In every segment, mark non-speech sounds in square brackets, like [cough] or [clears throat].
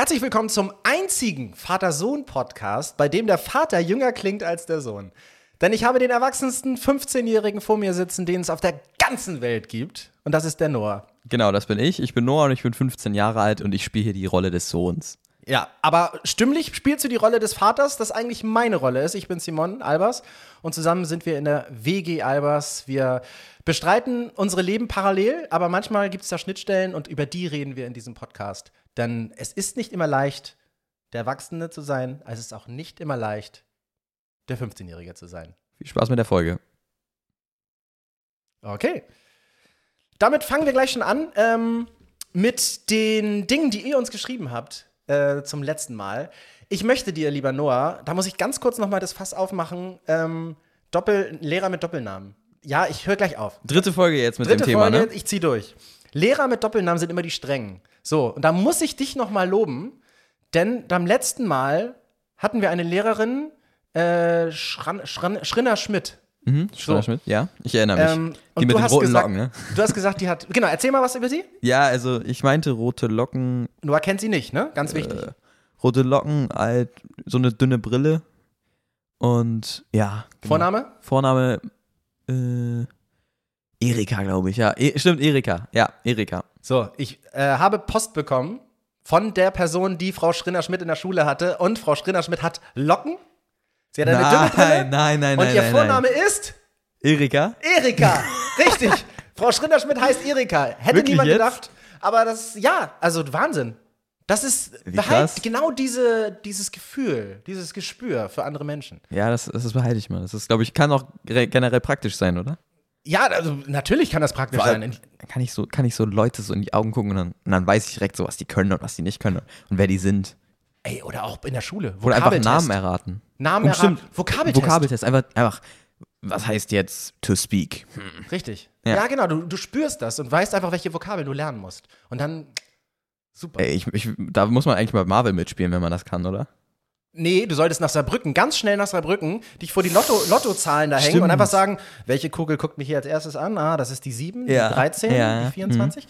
Herzlich willkommen zum einzigen Vater-Sohn-Podcast, bei dem der Vater jünger klingt als der Sohn. Denn ich habe den erwachsensten 15-Jährigen vor mir sitzen, den es auf der ganzen Welt gibt. Und das ist der Noah. Genau, das bin ich. Ich bin Noah und ich bin 15 Jahre alt und ich spiele hier die Rolle des Sohns. Ja, aber stimmlich spielst du die Rolle des Vaters, das eigentlich meine Rolle ist. Ich bin Simon Albers und zusammen sind wir in der WG Albers. Wir bestreiten unsere Leben parallel, aber manchmal gibt es da Schnittstellen und über die reden wir in diesem Podcast. Denn es ist nicht immer leicht, der Erwachsene zu sein, es ist auch nicht immer leicht, der 15-Jährige zu sein. Viel Spaß mit der Folge. Okay. Damit fangen wir gleich schon an ähm, mit den Dingen, die ihr uns geschrieben habt äh, zum letzten Mal. Ich möchte dir, lieber Noah, da muss ich ganz kurz noch mal das Fass aufmachen. Ähm, Doppel, Lehrer mit Doppelnamen. Ja, ich höre gleich auf. Dritte Folge jetzt mit Dritte dem Thema, Folge, ne? ich zieh durch. Lehrer mit Doppelnamen sind immer die strengen. So, und da muss ich dich noch mal loben, denn beim letzten Mal hatten wir eine Lehrerin, äh, Schran, Schran, Schrinner Schmidt. Mhm, Schröder Schmidt, ja, ich erinnere mich. Ähm, die mit du den roten gesagt, Locken, ne? Du hast gesagt, die hat. Genau, erzähl mal was über sie. Ja, also ich meinte rote Locken, Noah kennt sie nicht, ne? Ganz wichtig. äh, rote Locken, alt, so eine dünne Brille und ja. genau. Vorname? Vorname, äh, Erika, glaube ich, ja. E stimmt, Erika, ja, Erika. So, ich äh, habe Post bekommen von der Person, die Frau Schrinner-Schmidt in der Schule hatte. Und Frau Schrinner-Schmidt hat Locken. Sie hat eine dünne Brille. Nein, nein, nein, und nein, ihr nein, Vorname ist Erika? Erika. [laughs] Richtig. Frau Schrinner-Schmidt heißt Erika. Hätte Wirklich niemand jetzt? gedacht. Aber das, ja, also Wahnsinn. Das ist krass. genau diese, dieses Gefühl, dieses Gespür für andere Menschen. Ja, das, das behalte ich mal. Das ist, glaube ich, kann auch re- generell praktisch sein, oder? Ja, also natürlich kann das praktisch allem- sein. Dann kann ich so, kann ich so Leute so in die Augen gucken und dann, und dann weiß ich direkt so, was die können und was die nicht können und wer die sind. Ey, oder auch in der Schule. Oder einfach. Namen erraten. Namen Und erraten. stimmt, Vokabeltest. Vokabeltest. Einfach, einfach, was heißt jetzt to speak? Hm. Richtig. Ja, Ja. genau. Du, du spürst das und weißt einfach, welche Vokabeln du lernen musst. Und dann, super. Ey, ich, ich, da muss man eigentlich bei Marvel mitspielen, wenn man das kann, oder? Nee, du solltest nach Saarbrücken, ganz schnell nach Saarbrücken, dich vor die Lotto, Lottozahlen da hängen Stimmt. und einfach sagen, welche Kugel guckt mich hier als erstes an? Ah, das ist die 7, Ja. die 13, Ja. Mhm. die 24.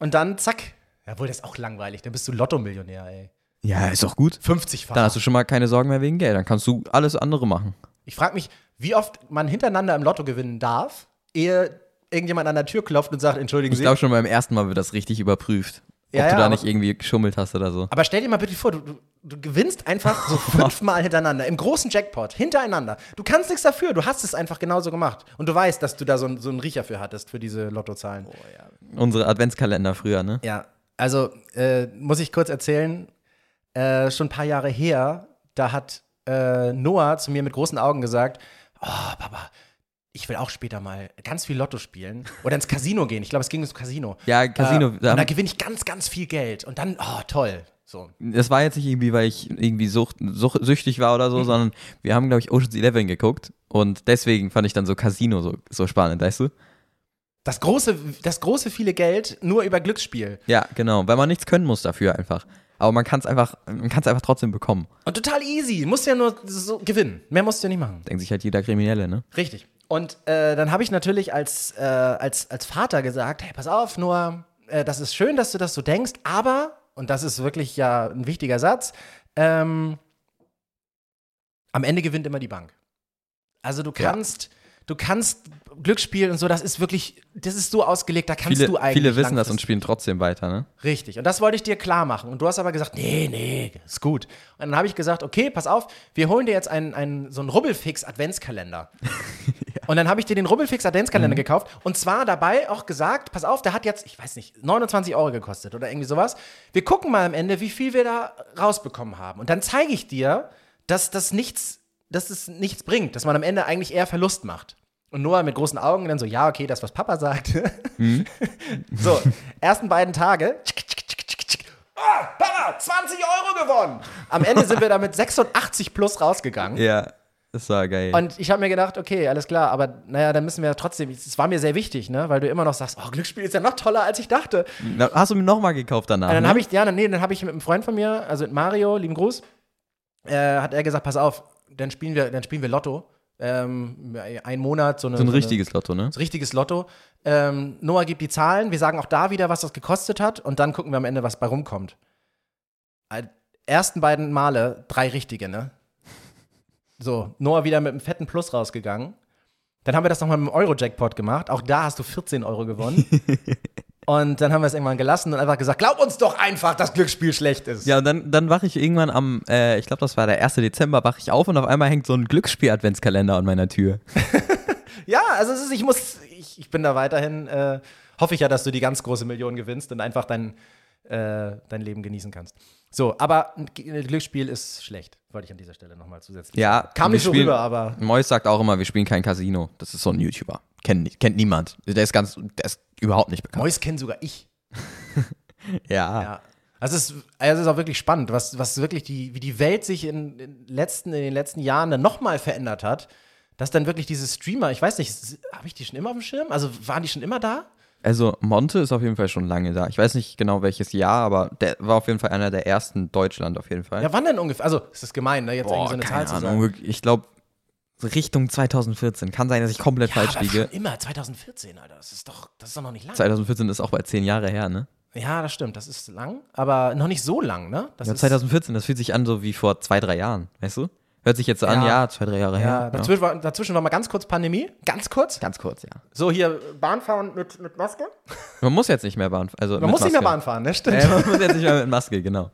Und dann zack. Jawohl, das ist auch langweilig. Dann bist du Lottomillionär, ey. Ja, ist doch gut. 50-fach. Dann hast du schon mal keine Sorgen mehr wegen Geld. Dann kannst du alles andere machen. Ich frage mich, wie oft man hintereinander im Lotto gewinnen darf, ehe irgendjemand an der Tür klopft und sagt, entschuldigen Ich Sie. glaube schon beim ersten Mal wird das richtig überprüft. Ob Ja, du ja, da nicht irgendwie geschummelt hast oder so. Aber stell dir mal bitte vor, du, du, du gewinnst einfach so [laughs] fünfmal hintereinander, im großen Jackpot, hintereinander. Du kannst nichts dafür, du hast es einfach genauso gemacht. Und du weißt, dass du da so, ein- so einen Riecher für hattest, für diese Lottozahlen. Unsere Adventskalender früher, ne? Ja, also äh, muss ich kurz erzählen, äh, schon ein paar Jahre her, da hat äh, Noah zu mir mit großen Augen gesagt, oh, Papa, ich will auch später mal ganz viel Lotto spielen oder ins Casino gehen. Ich glaube, es ging ins Casino. Ja, Casino, Äh, da- und da gewinne ich ganz, ganz viel Geld. Und dann, oh, toll. So. Das war jetzt nicht irgendwie, weil ich irgendwie sucht, such, süchtig war oder so, Mhm. sondern wir haben, glaube ich, Ocean's Eleven geguckt und deswegen fand ich dann so Casino so, so spannend, weißt du? Das große, das große viele Geld nur über Glücksspiel. Ja, genau, weil man nichts können muss dafür einfach. Aber man kann es einfach, man kann es einfach trotzdem bekommen. Und total easy. Musst ja nur so gewinnen. Mehr musst du ja nicht machen. Denkt sich halt jeder Kriminelle, ne? Richtig. Und äh, dann habe ich natürlich als, äh, als, als Vater gesagt: Hey, pass auf, Noah, äh, das ist schön, dass du das so denkst, aber, und das ist wirklich ja ein wichtiger Satz, ähm, am Ende gewinnt immer die Bank. Also du Ja. kannst, du kannst Glücksspiel und so, das ist wirklich, das ist so ausgelegt, da kannst Viele, du eigentlich. viele wissen das und spielen trotzdem weiter, ne? Richtig. Und das wollte ich dir klar machen. Und du hast aber gesagt, nee, nee, ist gut. Und dann habe ich gesagt, okay, pass auf, wir holen dir jetzt einen, einen, so einen Rubbelfix-Adventskalender. [laughs] Und dann habe ich dir den Rubbelfix-Adventskalender gekauft. Und zwar dabei auch gesagt, pass auf, der hat jetzt, ich weiß nicht, 29 Euro gekostet oder irgendwie sowas. Wir gucken mal am Ende, wie viel wir da rausbekommen haben. Und dann zeige ich dir, dass das nichts, dass es nichts bringt, dass man am Ende eigentlich eher Verlust macht. Und Noah mit großen Augen dann so, ja, okay, das, was Papa sagt. [laughs] so, ersten beiden Tage. Ah, Papa, 20 Euro gewonnen. Am Ende sind wir da mit 86 plus rausgegangen. Ja, das war geil. Und ich habe mir gedacht, okay, alles klar, aber naja, dann müssen wir trotzdem, es war mir sehr wichtig, ne, weil du immer noch sagst, oh, Glücksspiel ist ja noch toller, als ich dachte. Na, Hast du mir nochmal gekauft danach? Und dann ne? habe ich, ja, nee, dann habe ich mit einem Freund von mir, also mit Mario, lieben Gruß, äh, hat er gesagt, pass auf, dann spielen wir, dann spielen wir Lotto. Ähm, ein Monat, so eine. so ein eine- richtiges Lotto, ne? so ein richtiges Lotto. Ähm, Noah gibt die Zahlen, wir sagen auch da wieder, was das gekostet hat und dann gucken wir am Ende, was bei rumkommt. Ersten beiden Male drei richtige, ne? So, Noah wieder mit einem fetten Plus rausgegangen. Dann haben wir das nochmal mit dem Euro-Jackpot gemacht. Auch da hast du 14 Euro gewonnen. [laughs] und dann haben wir es irgendwann gelassen und einfach gesagt, glaub uns doch einfach, dass Glücksspiel schlecht ist. Ja, und dann, dann wache ich irgendwann am, äh, ich glaube, das war der 1. Dezember, wache ich auf und auf einmal hängt so ein Glücksspiel-Adventskalender an meiner Tür. [laughs] Ja, also ist, ich muss, ich, ich bin da weiterhin, äh, hoffe ich ja, dass du die ganz große Million gewinnst und einfach dein, äh, dein Leben genießen kannst. So, aber ein Glücksspiel ist schlecht, wollte ich an dieser Stelle nochmal zusätzlich Ja, sagen. Kam nicht so rüber, aber Mois sagt auch immer, wir spielen kein Casino. Das ist so ein YouTuber. Kennt, kennt niemand. Der ist ganz, der ist überhaupt nicht bekannt. Mois kennt sogar ich. [laughs] Ja. Ja. Also es, ist, also es ist auch wirklich spannend, was, was wirklich die, wie die Welt sich in, in, letzten, in den letzten Jahren dann nochmal verändert hat. Dass dann wirklich diese Streamer, ich weiß nicht, habe ich die schon immer auf dem Schirm? Also waren die schon immer da? Also Monte ist auf jeden Fall schon lange da. Ich weiß nicht genau welches Jahr, aber der war auf jeden Fall einer der ersten in Deutschland auf jeden Fall. Ja, wann denn ungefähr? Also, es ist gemein, ne? Jetzt irgendwie so eine Zahl keine zu sagen. Ahnung. Ich glaube Richtung 2014. Kann sein, dass ich komplett Ja, falsch aber liege. schon immer, 2014, Alter. Das ist doch, das ist doch noch nicht lang. 2014 ist auch bei zehn Jahre her, ne? Ja, das stimmt, das ist lang, aber noch nicht so lang, ne? Das Ja, ist, 2014, das fühlt sich an so wie vor zwei, drei Jahren, weißt du? Hört sich jetzt so an, Ja. ja, zwei, drei Jahre ja, her. dazwischen, war, dazwischen war mal ganz kurz Pandemie, ganz kurz. Ganz kurz, ja. So hier Bahnfahren mit, mit Maske. Man muss jetzt nicht mehr Bahn also Man muss nicht mehr Maske. Bahn fahren, ne? Stimmt. Äh, man muss jetzt nicht mehr mit Maske, genau.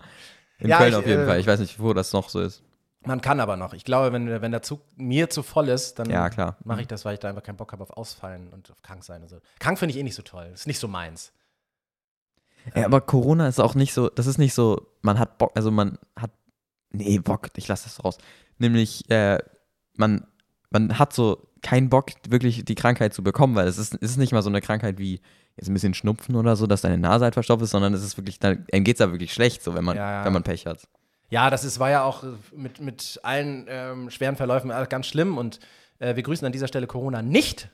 In Ja, Köln ich, auf jeden äh, Fall. Ich weiß nicht, wo das noch so ist. Man kann aber noch. Ich glaube, wenn, wenn der Zug mir zu voll ist, dann Ja, klar. mache ich das, weil ich da einfach keinen Bock habe auf Ausfallen und auf krank sein und so. Krank finde ich eh nicht so toll. Ist nicht so meins. Ja, aber Corona ist auch nicht so, das ist nicht so, man hat Bock, also man hat, nee, Bock, ich lasse das raus. Nämlich, äh, man, man hat so keinen Bock, wirklich die Krankheit zu bekommen, weil es ist, es ist nicht mal so eine Krankheit wie jetzt ein bisschen Schnupfen oder so, dass deine Nase halt verstopft ist, sondern es ist wirklich, dann, einem geht's da wirklich schlecht, so, wenn man, Ja, ja. wenn man Pech hat. Ja, das ist, war ja auch äh, mit, mit allen ähm, schweren Verläufen ganz schlimm und äh, wir grüßen an dieser Stelle Corona nicht.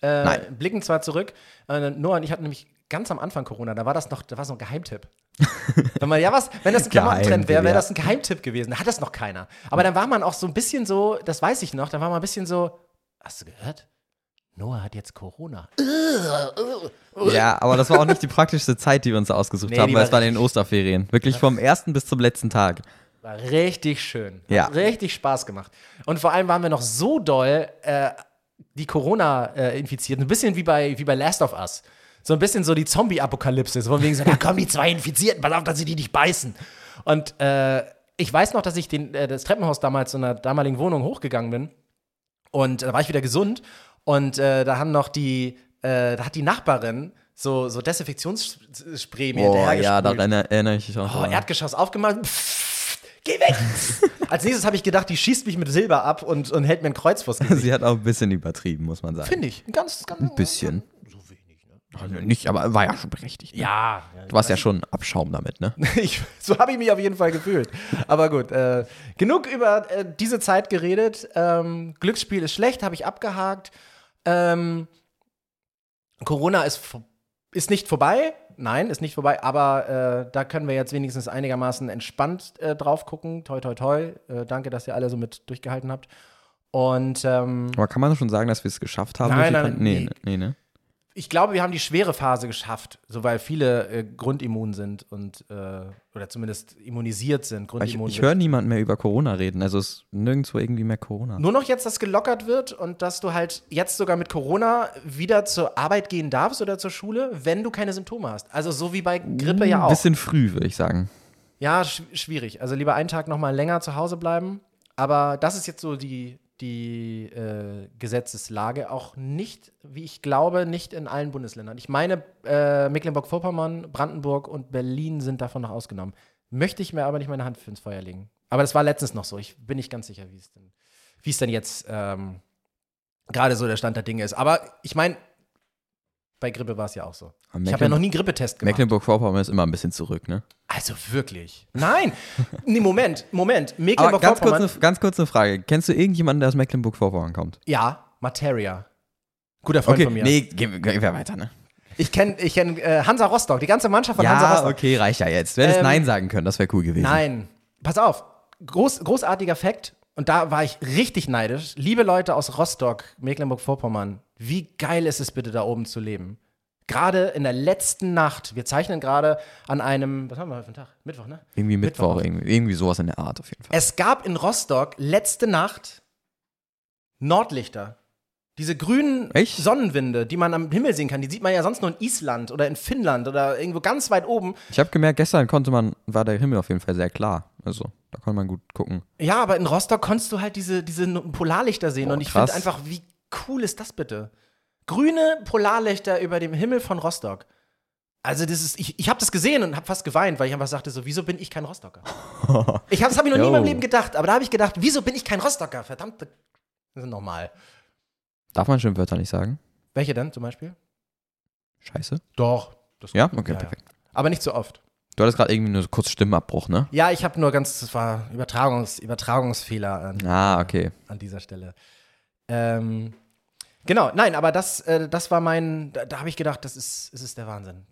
Äh, Nein. Blicken zwar zurück. Äh, Noah und ich hatten nämlich ganz am Anfang Corona, da war das noch, da war so ein Geheimtipp. [laughs] wenn man, ja was, wenn das ein Klamottentrend wäre, wäre das ein Geheimtipp gewesen. Da hat das noch keiner. Aber dann war man auch so ein bisschen so, das weiß ich noch, da war man ein bisschen so, hast du gehört? Noah hat jetzt Corona. Ja, aber das war auch nicht die praktischste Zeit, die wir uns ausgesucht Nee, haben, weil es war in den Osterferien. Wirklich vom ersten bis zum letzten Tag. War richtig schön. Hat Ja. richtig Spaß gemacht. Und vor allem waren wir noch so doll, äh, die Corona-Infizierten, ein bisschen wie bei, wie bei Last of Us. So ein bisschen so die Zombie-Apokalypse. So von wegen so, da kommen die zwei Infizierten, pass auf, dass sie die nicht beißen. Und äh, ich weiß noch, dass ich den, äh, das Treppenhaus damals in einer damaligen Wohnung hochgegangen bin. Und da war ich wieder gesund. Und äh, da haben noch die, äh, da hat die Nachbarin so, so Desinfektionsspray mir hinterhergespült. ja, daran erinnere ich mich auch. Oh. Erdgeschoss aufgemacht. Pff, geh weg! [laughs] Als nächstes habe ich gedacht, die schießt mich mit Silber ab und, und hält mir ein Kreuz vors Gesicht. Sie hat auch ein bisschen übertrieben, muss man sagen. Finde ich. Ein ganz, ganz. Ein bisschen. Ne? Also nicht, aber war ja schon berechtigt. Ne? Ja. Du warst ja schon Abschaum damit, ne? [laughs] Ich, so habe ich mich auf jeden Fall gefühlt. Aber gut, äh, genug über äh, diese Zeit geredet. Ähm, Glücksspiel ist schlecht, habe ich abgehakt. Ähm, Corona ist, ist nicht vorbei. Nein, ist nicht vorbei, aber äh, da können wir jetzt wenigstens einigermaßen entspannt äh, drauf gucken. Toi, toi, toi. Äh, danke, dass ihr alle so mit durchgehalten habt. Und ähm, Aber kann man schon sagen, dass wir es geschafft haben? Nein, nein, nee, nee. nee, ne? Ich glaube, wir haben die schwere Phase geschafft, so weil viele äh, grundimmun sind und äh, oder zumindest immunisiert sind. Ich, ich höre niemanden mehr über Corona reden. Also es ist nirgendwo irgendwie mehr Corona. Nur noch jetzt, dass gelockert wird und dass du halt jetzt sogar mit Corona wieder zur Arbeit gehen darfst oder zur Schule, wenn du keine Symptome hast. Also so wie bei Grippe ja Ein auch. bisschen früh, würde ich sagen. Ja, sch schwierig. Also lieber einen Tag noch mal länger zu Hause bleiben. Aber das ist jetzt so die, die äh, Gesetzeslage. Auch nicht, wie ich glaube, nicht in allen Bundesländern. Ich meine, äh, Mecklenburg-Vorpommern, Brandenburg und Berlin sind davon noch ausgenommen. Möchte ich mir aber nicht meine Hand für ins Feuer legen. Aber das war letztens noch so. Ich bin nicht ganz sicher, wie es denn, denn jetzt ähm, gerade so der Stand der Dinge ist. Aber ich meine, bei Grippe war es ja auch so. Aber Ich habe ja noch nie einen Grippetest gemacht. Mecklenburg-Vorpommern ist immer ein bisschen zurück, ne? Also wirklich? Nein. nee, Moment, Moment. Ganz Mecklenburg-Vorpommern. eine, ganz kurz eine Frage. Kennst du irgendjemanden, der aus Mecklenburg-Vorpommern kommt? Ja, Materia. Guter Freund von mir. nee, gehen, gehen wir weiter, ne? Ich kenne ich kenn, äh, Hansa Rostock, die ganze Mannschaft von Hansa Ja, Rostock. okay, reicht ja jetzt. Du hättest Ähm, Nein sagen können, das wäre cool gewesen. Nein, pass auf. Groß, großartiger Fakt. Und da war ich richtig neidisch. Liebe Leute aus Rostock, Mecklenburg-Vorpommern, wie geil ist es bitte, da oben zu leben? Gerade in der letzten Nacht, wir zeichnen gerade an einem, was haben wir heute für einen Tag? Mittwoch, ne? Irgendwie Mittwoch, Mittwoch. irgendwie, irgendwie sowas in der Art auf jeden Fall. Es gab in Rostock letzte Nacht Nordlichter. Diese grünen Echt? Sonnenwinde, die man am Himmel sehen kann, die sieht man ja sonst nur in Island oder in Finnland oder irgendwo ganz weit oben. Ich habe gemerkt, gestern konnte man, war der Himmel auf jeden Fall sehr klar. Also, da konnte man gut gucken. Ja, aber in Rostock konntest du halt diese, diese Polarlichter sehen Boah, und ich finde einfach, wie cool ist das bitte? Grüne Polarlichter über dem Himmel von Rostock. Also das ist, ich, ich habe das gesehen und habe fast geweint, weil ich einfach sagte so, wieso bin ich kein Rostocker? [laughs] Ich habe das habe ich noch nie in meinem Yo. Leben gedacht, aber da habe ich gedacht, wieso bin ich kein Rostocker? Verdammt, das ist normal. Darf man Schimpfwörter nicht sagen? Welche denn zum Beispiel? Scheiße. Doch. Ja? Okay, Ja, ja. perfekt. Aber nicht so oft. Du hattest gerade irgendwie nur so kurz Stimmenabbruch, ne? Ja, ich habe nur ganz, das war Übertragungs, Übertragungsfehler an, Ah, okay. an dieser Stelle. Ähm, genau, nein, aber das, äh, das war mein, da, da habe ich gedacht, das ist, es ist der Wahnsinn.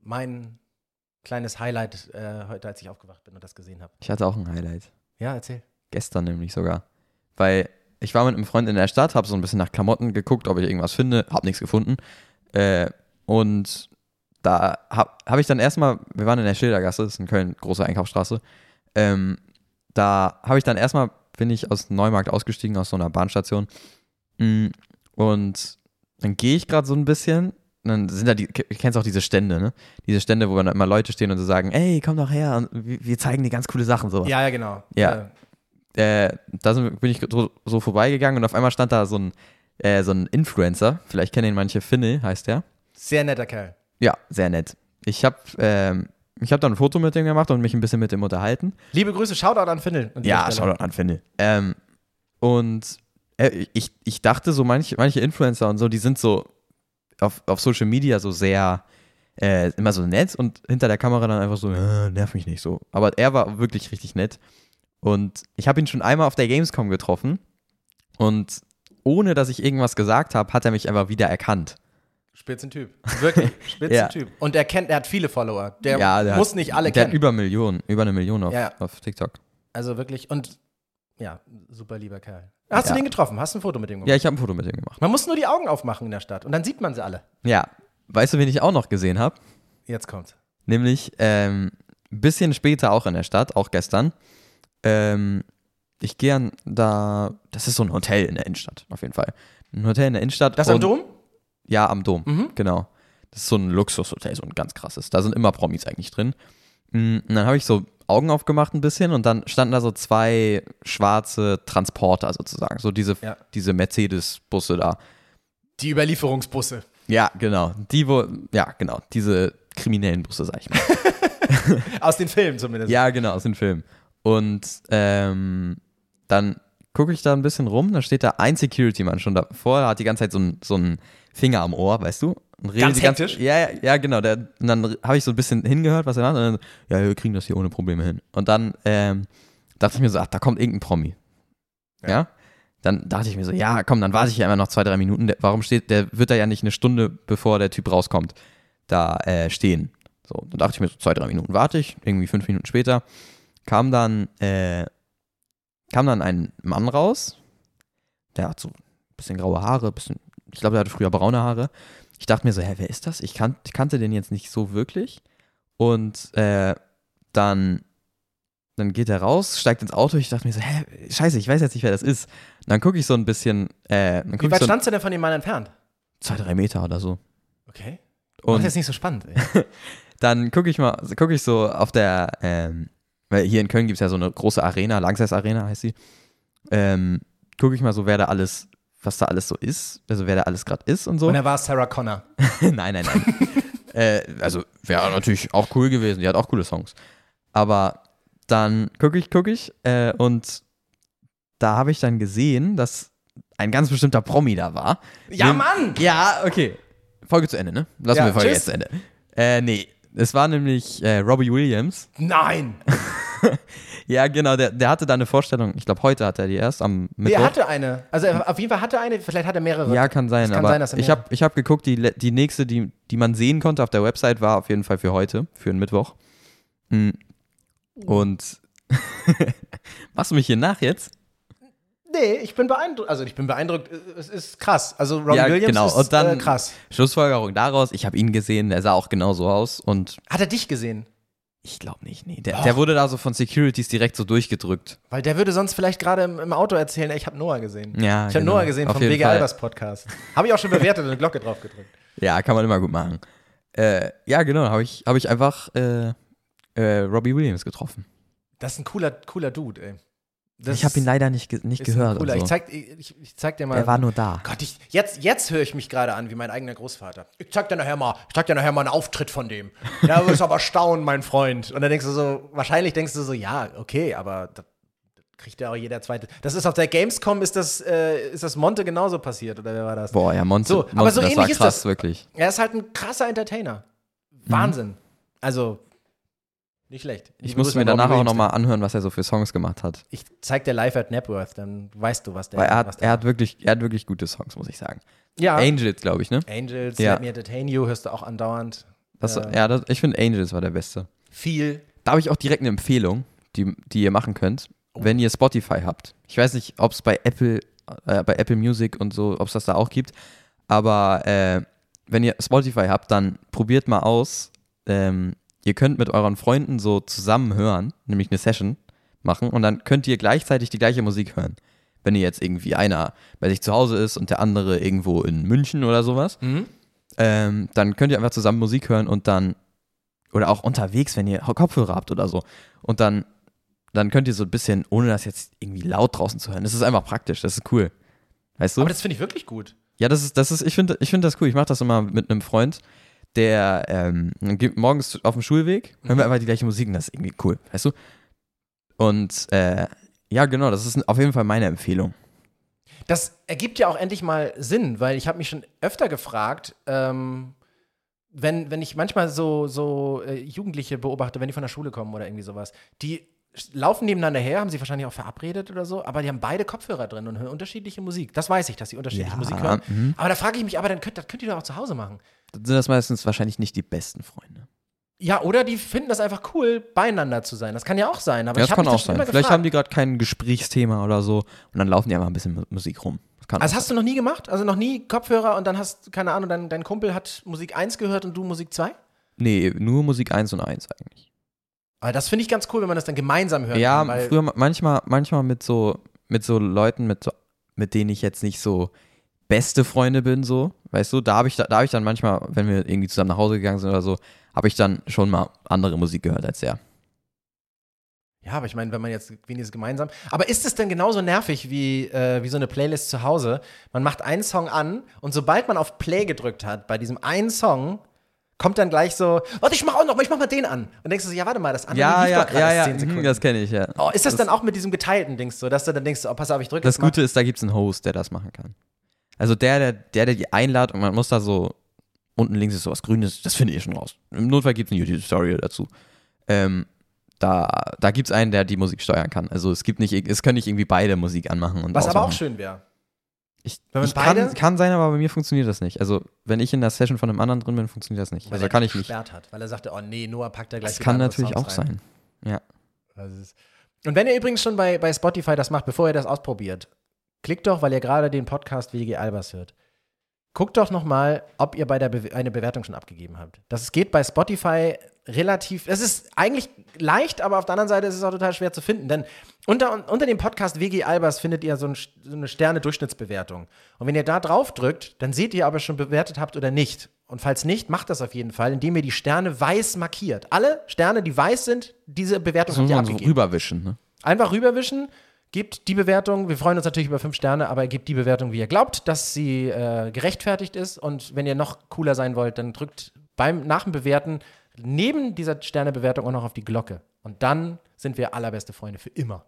Mein kleines Highlight äh, heute, als ich aufgewacht bin und das gesehen habe. Ich hatte auch ein Highlight. Ja, erzähl. Gestern nämlich sogar. Weil ich war mit einem Freund in der Stadt, habe so ein bisschen nach Klamotten geguckt, ob ich irgendwas finde, habe nichts gefunden. Äh, und da habe hab ich dann erstmal, wir waren in der Schildergasse, das ist in Köln, große Einkaufsstraße. Ähm, da habe ich dann erstmal, bin ich aus dem Neumarkt ausgestiegen, aus so einer Bahnstation. Mm, Und dann gehe ich gerade so ein bisschen. Dann sind da die, kennst auch diese Stände, ne? Diese Stände, wo dann immer Leute stehen und so sagen, ey, komm doch her, und wir wir zeigen dir ganz coole Sachen. So Ja, ja, genau. Ja. Äh, da sind, bin ich so, so vorbeigegangen und auf einmal stand da so ein, äh, so ein Influencer, vielleicht kennen ihn manche, Finne heißt der. sehr netter Kerl. Ja, sehr nett. Ich habe ähm, ich hab dann ein Foto mit dem gemacht und mich ein bisschen mit dem unterhalten. Liebe Grüße, Shoutout an dieser Ja, doch an Finne. Ähm, und äh, ich, ich dachte so, manche, manche Influencer und so, die sind so auf, auf Social Media so sehr äh, immer so nett und hinter der Kamera dann einfach so, äh, nerv mich nicht so. Aber er war wirklich richtig nett. Und ich habe ihn schon einmal auf der Gamescom getroffen und ohne dass ich irgendwas gesagt habe, hat er mich einfach wieder erkannt. Spitzentyp. Wirklich, [laughs] Ja. Spitzentyp. Und er kennt, er hat viele Follower. Der ja, der muss hat, nicht alle der kennen. hat über Millionen, über eine Million auf, Ja. auf TikTok. Also wirklich, und ja, super lieber Kerl. Hast du Ja. den getroffen? Hast du ein Foto mit dem gemacht? Ja, ich habe ein Foto mit ihm gemacht. Man muss nur die Augen aufmachen in der Stadt und dann sieht man sie alle. Ja, weißt du, wen ich auch noch gesehen habe? Jetzt kommt's. Nämlich ähm, ein bisschen später auch in der Stadt, auch gestern. Ähm, ich gehe an da, das ist so ein Hotel in der Innenstadt, auf jeden Fall. Ein Hotel in der Innenstadt. Das am Dom? Ja, am Dom, Mhm. genau. Das ist so ein Luxushotel, so ein ganz krasses. Da sind immer Promis eigentlich drin. Mm, Und dann habe ich so Augen aufgemacht ein bisschen und dann standen da so zwei schwarze Transporter sozusagen. So diese, Ja. diese Mercedes-Busse da. Die Überlieferungsbusse. Ja, genau. Die, wo, ja, genau. Diese kriminellen Busse, sag ich mal. [laughs] Aus den Filmen zumindest. Ja, genau, aus dem Film. Und ähm, dann gucke ich da ein bisschen rum, da steht da ein Security-Mann schon davor, hat die ganze Zeit so einen so Finger am Ohr, weißt du? Und redet Ganz hektisch? Ja, ja, ja, genau. Der, und dann habe ich so ein bisschen hingehört, was er macht. Und dann, ja, wir kriegen das hier ohne Probleme hin. Und dann ähm, dachte ich mir so, ach, da kommt irgendein Promi. Ja. Ja. Dann dachte ich mir so, ja, komm, dann warte ich hier einfach noch zwei, drei Minuten. Der, warum steht, der wird da ja nicht eine Stunde, bevor der Typ rauskommt, da äh, stehen. So, dann dachte ich mir so, zwei, drei Minuten warte ich, irgendwie fünf Minuten später, kam dann, äh, kam dann ein Mann raus, der hat so ein bisschen graue Haare, bisschen, ich glaube, der hatte früher braune Haare. Ich dachte mir so, hä, wer ist das? Ich, kan kannte den jetzt nicht so wirklich. Und äh, dann, dann geht er raus, steigt ins Auto. Ich dachte mir so, hä, scheiße, ich weiß jetzt nicht, wer das ist. Und dann gucke ich so ein bisschen, äh, dann Wie weit so standst du denn von dem Mann entfernt? zwei, drei Meter oder so. Okay. Und Und das ist nicht so spannend. Ey. [laughs] dann gucke ich mal, gucke ich so auf der, ähm, weil hier in Köln gibt es ja so eine große Arena, Langsess Arena heißt sie. Ähm, gucke ich mal so, wer da alles, was da alles so ist, also wer da alles gerade ist und so. Und er war Sarah Connor. [laughs] nein, nein, nein. [laughs] äh, also wäre natürlich auch cool gewesen, die hat auch coole Songs. Aber dann gucke ich, gucke ich äh, und da habe ich dann gesehen, dass ein ganz bestimmter Promi da war. Ja, Nem- Mann! Ja, okay. Folge zu Ende, ne? Lassen Ja, wir Folge tschüss. jetzt zu Ende. Äh, nee. Es war nämlich äh, Robbie Williams. Nein! [laughs] [laughs] Ja, genau, der, der hatte da eine Vorstellung. Ich glaube, heute hat er die erst am Mittwoch. er hatte eine. Also er- auf jeden Fall hatte er eine, vielleicht hat er mehrere. ja, kann sein, kann aber sein, dass er ich habe ich hab geguckt, die, die nächste, die, die man sehen konnte auf der Website, war auf jeden Fall für heute, für den Mittwoch. Mm. Und [laughs] machst du mich hier nach jetzt? Nee, ich bin beeindruckt. Also ich bin beeindruckt. Es ist krass. Also Robbie Ja, Williams genau. ist Und dann- äh, krass. Schlussfolgerung daraus, ich habe ihn gesehen, der sah auch genauso aus und Hat er dich gesehen? Ich glaube nicht, nee. Der, der wurde da so von Securities direkt so durchgedrückt. Weil der würde sonst vielleicht gerade im, im Auto erzählen, ey, ich habe Noah gesehen. Ja, ich habe genau. Noah gesehen Auf vom WG. Albers Podcast. [laughs] Habe ich auch schon bewertet und eine Glocke drauf gedrückt. Ja, kann man immer gut machen. Äh, ja, genau, habe ich, hab ich einfach äh, äh, Robbie Williams getroffen. Das ist ein cooler, cooler Dude, ey. Das ich habe ihn leider nicht, nicht gehört. Cooler. und Ich, so. zeig, ich, ich zeig dir mal. Er war nur da. Gott, ich, jetzt, jetzt höre ich mich gerade an wie mein eigener Großvater. Ich zeig dir nachher mal, ich zeig dir nachher mal einen Auftritt von dem. Ja, du wirst aber staunen, mein Freund. Und dann denkst du so, wahrscheinlich denkst du so, ja, okay, aber das, kriegt ja auch jeder zweite. Das ist auf der Gamescom, ist das, äh, ist das Monte genauso passiert, oder wer war das? Boah, ja, Monte, So, Monte aber so ähnlich war ist krass, das. wirklich. Er ist halt ein krasser Entertainer. Wahnsinn. Also, nicht schlecht. Ich musste mir Grüße an danach auch nochmal anhören, was er so für Songs gemacht hat. Ich zeig dir live at Napworth, dann weißt du, was der Weil er was hat, der er hat wirklich, er hat wirklich gute Songs, muss ich sagen. ja. Angels, glaube ich, ne? Angels, Ja. Let Me Entertain You, hörst du auch andauernd. Das, Ja. ja, das, ich finde Angels war der beste. Viel. Da habe ich auch direkt eine Empfehlung, die, die ihr machen könnt, Oh. wenn ihr Spotify habt. Ich weiß nicht, ob es bei Apple, äh, bei Apple Music und so, ob es das da auch gibt, aber äh, wenn ihr Spotify habt, dann probiert mal aus. Ähm, ihr könnt mit euren Freunden so zusammen hören, nämlich eine Session machen und dann könnt ihr gleichzeitig die gleiche Musik hören. Wenn ihr jetzt irgendwie einer bei sich zu Hause ist und der andere irgendwo in München oder sowas, Mhm. ähm, dann könnt ihr einfach zusammen Musik hören und dann, oder auch unterwegs, wenn ihr Kopfhörer habt oder so. Und dann, dann könnt ihr so ein bisschen, ohne das jetzt irgendwie laut draußen zu hören, das ist einfach praktisch, das ist cool. Weißt du? Aber das finde ich wirklich gut. ja, das ist, das ist, ich finde ich find das cool. Ich mache das immer mit einem Freund, der ähm, morgens auf dem Schulweg, hören wir einfach die gleiche Musik und das ist irgendwie cool, weißt du? Und äh, ja, genau, das ist auf jeden Fall meine Empfehlung. Das ergibt ja auch endlich mal Sinn, weil ich habe mich schon öfter gefragt, ähm, wenn, wenn ich manchmal so, so äh, Jugendliche beobachte, wenn die von der Schule kommen oder irgendwie sowas, die laufen nebeneinander her, haben sie wahrscheinlich auch verabredet oder so, aber die haben beide Kopfhörer drin und hören unterschiedliche Musik. Das weiß ich, dass sie unterschiedliche Ja, Musik hören. mhm. Aber da frage ich mich, aber dann könnt, das könnt ihr doch auch zu Hause machen. Dann sind das meistens wahrscheinlich nicht die besten Freunde. Ja, oder die finden das einfach cool, beieinander zu sein. Das kann ja auch sein. Aber Ja, ich das habe kann auch sein. Vielleicht gefragt. haben die gerade kein Gesprächsthema oder so und dann laufen die einfach ein bisschen Mu- Musik rum. Das Also hast du noch nie gemacht? Also noch nie Kopfhörer und dann hast, keine Ahnung, dein, dein Kumpel hat Musik 1 gehört und du Musik 2? sein. Nee, nur Musik 1 und 1 eigentlich. Aber das finde ich ganz cool, wenn man das dann gemeinsam hört. Ja, kann, früher ma- manchmal, manchmal mit so, mit so Leuten, mit, so, mit denen ich jetzt nicht so beste Freunde bin, so, weißt du, da habe ich, da, da hab ich dann manchmal, wenn wir irgendwie zusammen nach Hause gegangen sind oder so, habe ich dann schon mal andere Musik gehört als er. Ja, aber ich meine, wenn man jetzt wenigstens gemeinsam. Aber ist es denn genauso nervig wie, äh, wie so eine Playlist zu Hause? Man macht einen Song an und sobald man auf Play gedrückt hat, bei diesem einen Song, kommt dann gleich so, warte, ich mach auch noch mal, ich mach mal den an. Und denkst du so, ja, warte mal, das andere lief doch gerade erst 10 mhm, Sekunden. das kenne ich, ja. oh, ist das, dann auch mit diesem geteilten Dings so, dass du dann denkst, oh, pass auf, ich drücke Das jetzt mal. Gute ist, da gibt es einen Host, der das machen kann. Also der, der, der, der die einladet und man muss da so, unten links ist sowas Grünes, das findet ihr schon raus. Im Notfall gibt es eine YouTube-Story dazu. Ähm, da da gibt es einen, der die Musik steuern kann. Also es gibt nicht, es können nicht irgendwie beide Musik anmachen. Und Was aber auch schön wäre. Ich, ich beide- kann, kann sein, aber bei mir funktioniert das nicht. Also wenn ich in der Session von einem anderen drin bin, funktioniert das nicht. Weil Also er kann ich nicht. hat, weil er sagte, oh nee, Noah packt da gleich Das kann natürlich Songs auch rein. sein. Ja. Ist und wenn ihr übrigens schon bei, bei Spotify das macht, bevor ihr das ausprobiert, klickt doch, weil ihr gerade den Podcast WG Albers hört. Guckt doch noch mal, ob ihr bei der Be eine Bewertung schon abgegeben habt. Das geht bei Spotify relativ, es ist eigentlich leicht, aber auf der anderen Seite ist es auch total schwer zu finden, denn unter, unter dem Podcast WG Albers findet ihr so, ein, so eine Sterne-Durchschnittsbewertung. Und wenn ihr da drauf drückt, dann seht ihr, ob ihr schon bewertet habt oder nicht. Und falls nicht, macht das auf jeden Fall, indem ihr die Sterne weiß markiert. Alle Sterne, die weiß sind, diese Bewertung habt ihr man so abgegeben. rüberwischen. Ne? Einfach rüberwischen, gebt die Bewertung. Wir freuen uns natürlich über fünf Sterne, aber gebt die Bewertung, wie ihr glaubt, dass sie äh, gerechtfertigt ist. Und wenn ihr noch cooler sein wollt, dann drückt beim nach dem Bewerten neben dieser Sternebewertung auch noch auf die Glocke. Und dann sind wir allerbeste Freunde für immer.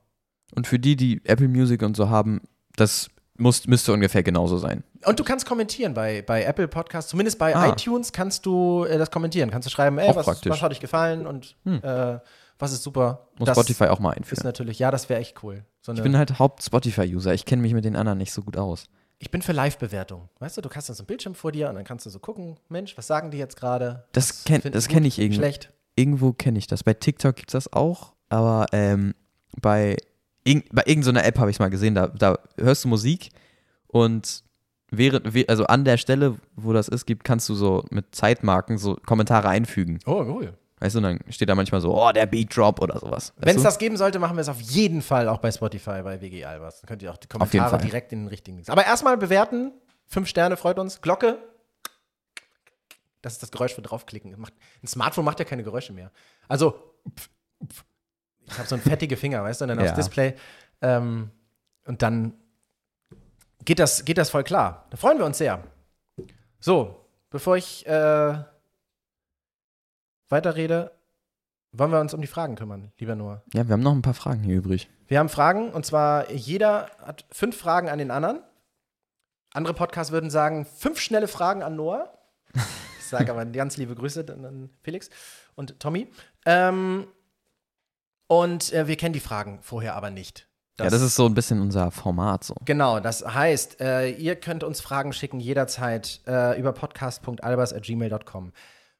Und für die, die Apple Music und so haben, das muss, müsste ungefähr genauso sein. Und du kannst kommentieren bei, bei Apple Podcasts, zumindest bei Ah. iTunes kannst du äh, das kommentieren. Kannst du schreiben, ey, was, was hat euch gefallen und äh, was ist super. Muss das Spotify auch mal ist einführen. natürlich, ja, das wäre echt cool. So Ich bin halt Haupt-Spotify-User. Ich kenne mich mit den anderen nicht so gut aus. Ich bin für Live-Bewertung. Weißt du, du hast dann so ein Bildschirm vor dir und dann kannst du so gucken, Mensch, was sagen die jetzt gerade? Das Was kenn- ich irgendwie. Schlecht. Irgendwo kenne ich das. Bei TikTok gibt es das auch, aber ähm, bei Irgend, bei irgendeiner App habe ich es mal gesehen, da, da hörst du Musik und während, also an der Stelle, wo das ist, gibt, kannst du so mit Zeitmarken so Kommentare einfügen. Oh, cool. Weißt du, und dann steht da manchmal so, oh, der Beat Drop oder sowas. Wenn es das geben sollte, machen wir es auf jeden Fall auch bei Spotify, bei WG Albers. Dann könnt ihr auch die Kommentare direkt in den richtigen Links. Aber erstmal bewerten. Fünf Sterne freut uns. Glocke. Das ist das Geräusch für draufklicken. Macht, ein Smartphone macht ja keine Geräusche mehr. Also, ich habe so einen fettige Finger, weißt du, und dann aufs Ja. Display. Ähm, und dann geht das, geht das voll klar. Da freuen wir uns sehr. So, bevor ich äh, weiterrede, wollen wir uns um die Fragen kümmern, lieber Noah. Ja, wir haben noch ein paar Fragen hier übrig. Wir haben Fragen und zwar jeder hat fünf Fragen an den anderen. Andere Podcasts würden sagen, fünf schnelle Fragen an Noah. Ich sage aber ganz liebe Grüße dann an Felix und Tommy. Ähm, und äh, wir kennen die Fragen vorher aber nicht. ja, das ist so ein bisschen unser Format so. Genau, das heißt, äh, ihr könnt uns Fragen schicken jederzeit äh, über podcast.albers.gmail.com.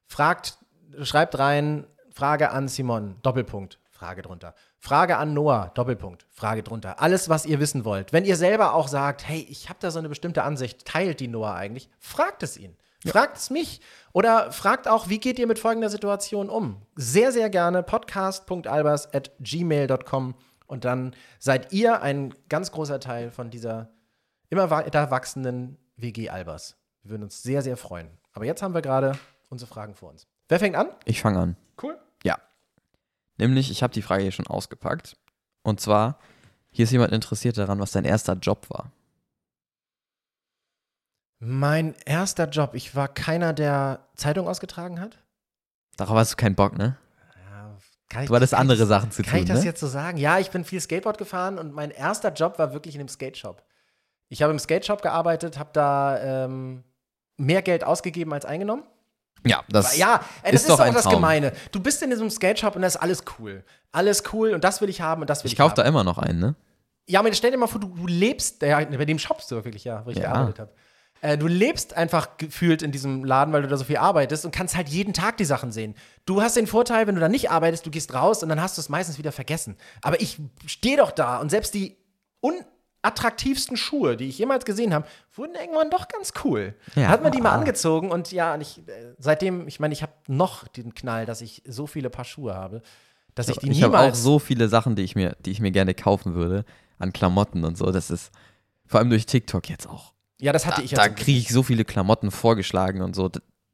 Fragt, schreibt rein, Frage an Simon, Doppelpunkt, Frage drunter. Frage an Noah, Doppelpunkt, Frage drunter. Alles, was ihr wissen wollt. Wenn ihr selber auch sagt, hey, ich habe da so eine bestimmte Ansicht, teilt die Noah eigentlich, fragt es ihn. Fragt es mich. Oder fragt auch, wie geht ihr mit folgender Situation um? Sehr, sehr gerne podcast.albers.gmail.com und dann seid ihr ein ganz großer Teil von dieser immer weiter wachsenden WG Albers. Wir würden uns sehr, sehr freuen. Aber jetzt haben wir gerade unsere Fragen vor uns. Wer fängt an? Ich fange an. Cool. Ja. Nämlich, ich habe die Frage hier schon ausgepackt. Und zwar, hier ist jemand interessiert daran, was dein erster Job war. Mein erster Job, ich war keiner, der Zeitung ausgetragen hat. Darauf hast du keinen Bock, ne? Ja, kann ich- Du hattest kann andere Sachen zu Kann tun, ich das ne? jetzt so sagen? Ja, ich bin viel Skateboard gefahren und mein erster Job war wirklich in einem Skate-Shop. Ich habe im Skate-Shop gearbeitet, habe da ähm, mehr Geld ausgegeben als eingenommen. Ja, das ja, das ist ist, doch auch das Traum. Gemeine. Du bist in diesem Skate-Shop und da ist alles cool. Alles cool und das will ich haben und das will ich, Ich kaufe haben. da immer noch einen, ne? Ja, aber stell dir mal vor, du, du lebst, ja, bei dem shoppst du wirklich, ja, wo ich Ja. gearbeitet habe. Äh, du lebst einfach gefühlt in diesem Laden, weil du da so viel arbeitest und kannst halt jeden Tag die Sachen sehen. Du hast den Vorteil, wenn du da nicht arbeitest, du gehst raus und dann hast du es meistens wieder vergessen. Aber ich stehe doch da und selbst die unattraktivsten Schuhe, die ich jemals gesehen habe, wurden irgendwann doch ganz cool. Ja. Hat man die mal angezogen und ja, und ich, äh, seitdem, ich meine, ich habe noch den Knall, dass ich so viele Paar Schuhe habe, dass ich die Ich habe niemals auch so viele Sachen, die ich mir, die ich mir gerne kaufen würde, an Klamotten und so. Das ist vor allem durch TikTok jetzt auch. Ja, das hatte Da, ich ja da kriege ich so viele Klamotten vorgeschlagen und so.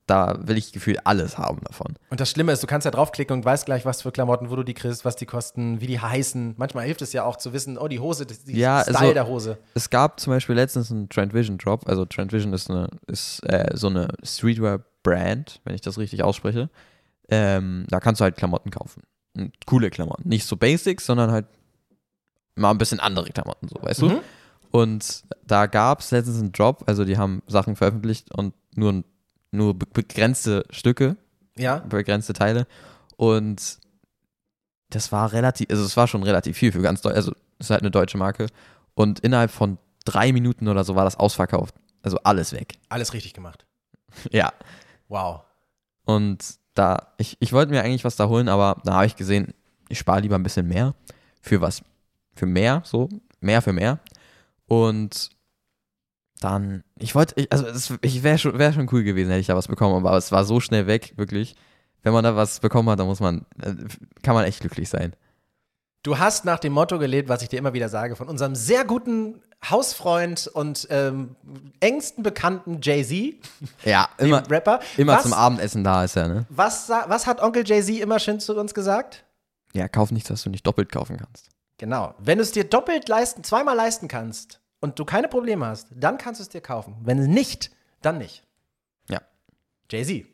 Da, will ich gefühlt alles haben davon. Und das Schlimme ist, du kannst ja draufklicken und weißt gleich, was für Klamotten, wo du die kriegst, was die kosten, wie die heißen. Manchmal hilft es ja auch zu wissen, oh, die Hose, die Ja, Style also- der Hose. Es gab zum Beispiel letztens einen Trend Vision Drop. Also Trend Vision ist, eine, ist äh, so eine Streetwear-Brand, wenn ich das richtig ausspreche. Ähm, da kannst du halt Klamotten kaufen. Und coole Klamotten. Nicht so Basics, sondern halt mal ein bisschen andere Klamotten, so, weißt Mhm. du? Und da gab es letztens einen Drop, also die haben Sachen veröffentlicht und nur, nur be- begrenzte Stücke, Ja. begrenzte Teile. Und das war relativ, also es war schon relativ viel für ganz Deutschland. Also es ist halt eine deutsche Marke. Und innerhalb von drei Minuten oder so war das ausverkauft. Also alles weg. Alles richtig gemacht. [laughs] Ja. Wow. Und da, ich, ich wollte mir eigentlich was da holen, aber da habe ich gesehen, ich spare lieber ein bisschen mehr für was, für mehr, so, mehr für mehr. Und dann, ich wollte, also es, ich wäre schon, wär schon cool gewesen, hätte ich da was bekommen, aber es war so schnell weg, wirklich. Wenn man da was bekommen hat, dann muss man, äh, kann man echt glücklich sein. Du hast nach dem Motto gelebt, was ich dir immer wieder sage, von unserem sehr guten Hausfreund und ähm, engsten Bekannten Jay-Z, [laughs] Ja, immer, Rapper. immer was, zum Abendessen da ist er, ne? Was, was hat Onkel Jay-Z immer schön zu uns gesagt? Ja, kauf nichts, was du nicht doppelt kaufen kannst. Genau. Wenn du es dir doppelt leisten, zweimal leisten kannst und du keine Probleme hast, dann kannst du es dir kaufen. Wenn nicht, dann nicht. Ja. Jay-Z.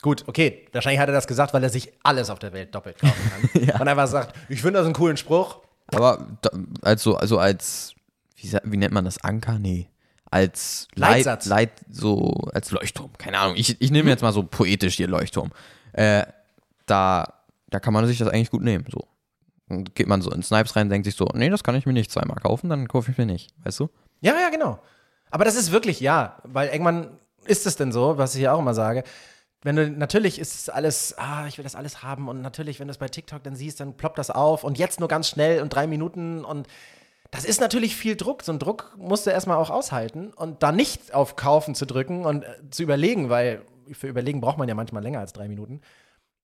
Gut, okay. Wahrscheinlich hat er das gesagt, weil er sich alles auf der Welt doppelt kaufen kann. [laughs] Ja. Und einfach sagt, ich finde das einen coolen Spruch. Aber da, also, also als, wie, wie nennt man das? Anker? Nee. Als Leit, Leitsatz. Leit, so, als Leuchtturm. Keine Ahnung. Ich, ich nehme jetzt mal so poetisch hier Leuchtturm. Äh, da, da kann man sich das eigentlich gut nehmen. So. Geht man so in Snipes rein, denkt sich so, nee, das kann ich mir nicht zweimal kaufen, dann kaufe ich mir nicht. Weißt du? Ja, ja, genau. Aber das ist wirklich, ja, weil irgendwann ist es denn so, was ich ja auch immer sage, wenn du, natürlich ist es alles, ah, ich will das alles haben und natürlich, wenn du es bei TikTok dann siehst, dann ploppt das auf und jetzt nur ganz schnell und drei Minuten und das ist natürlich viel Druck. So ein Druck musst du erstmal auch aushalten und da nicht auf Kaufen zu drücken und äh, zu überlegen, weil für Überlegen braucht man ja manchmal länger als drei Minuten.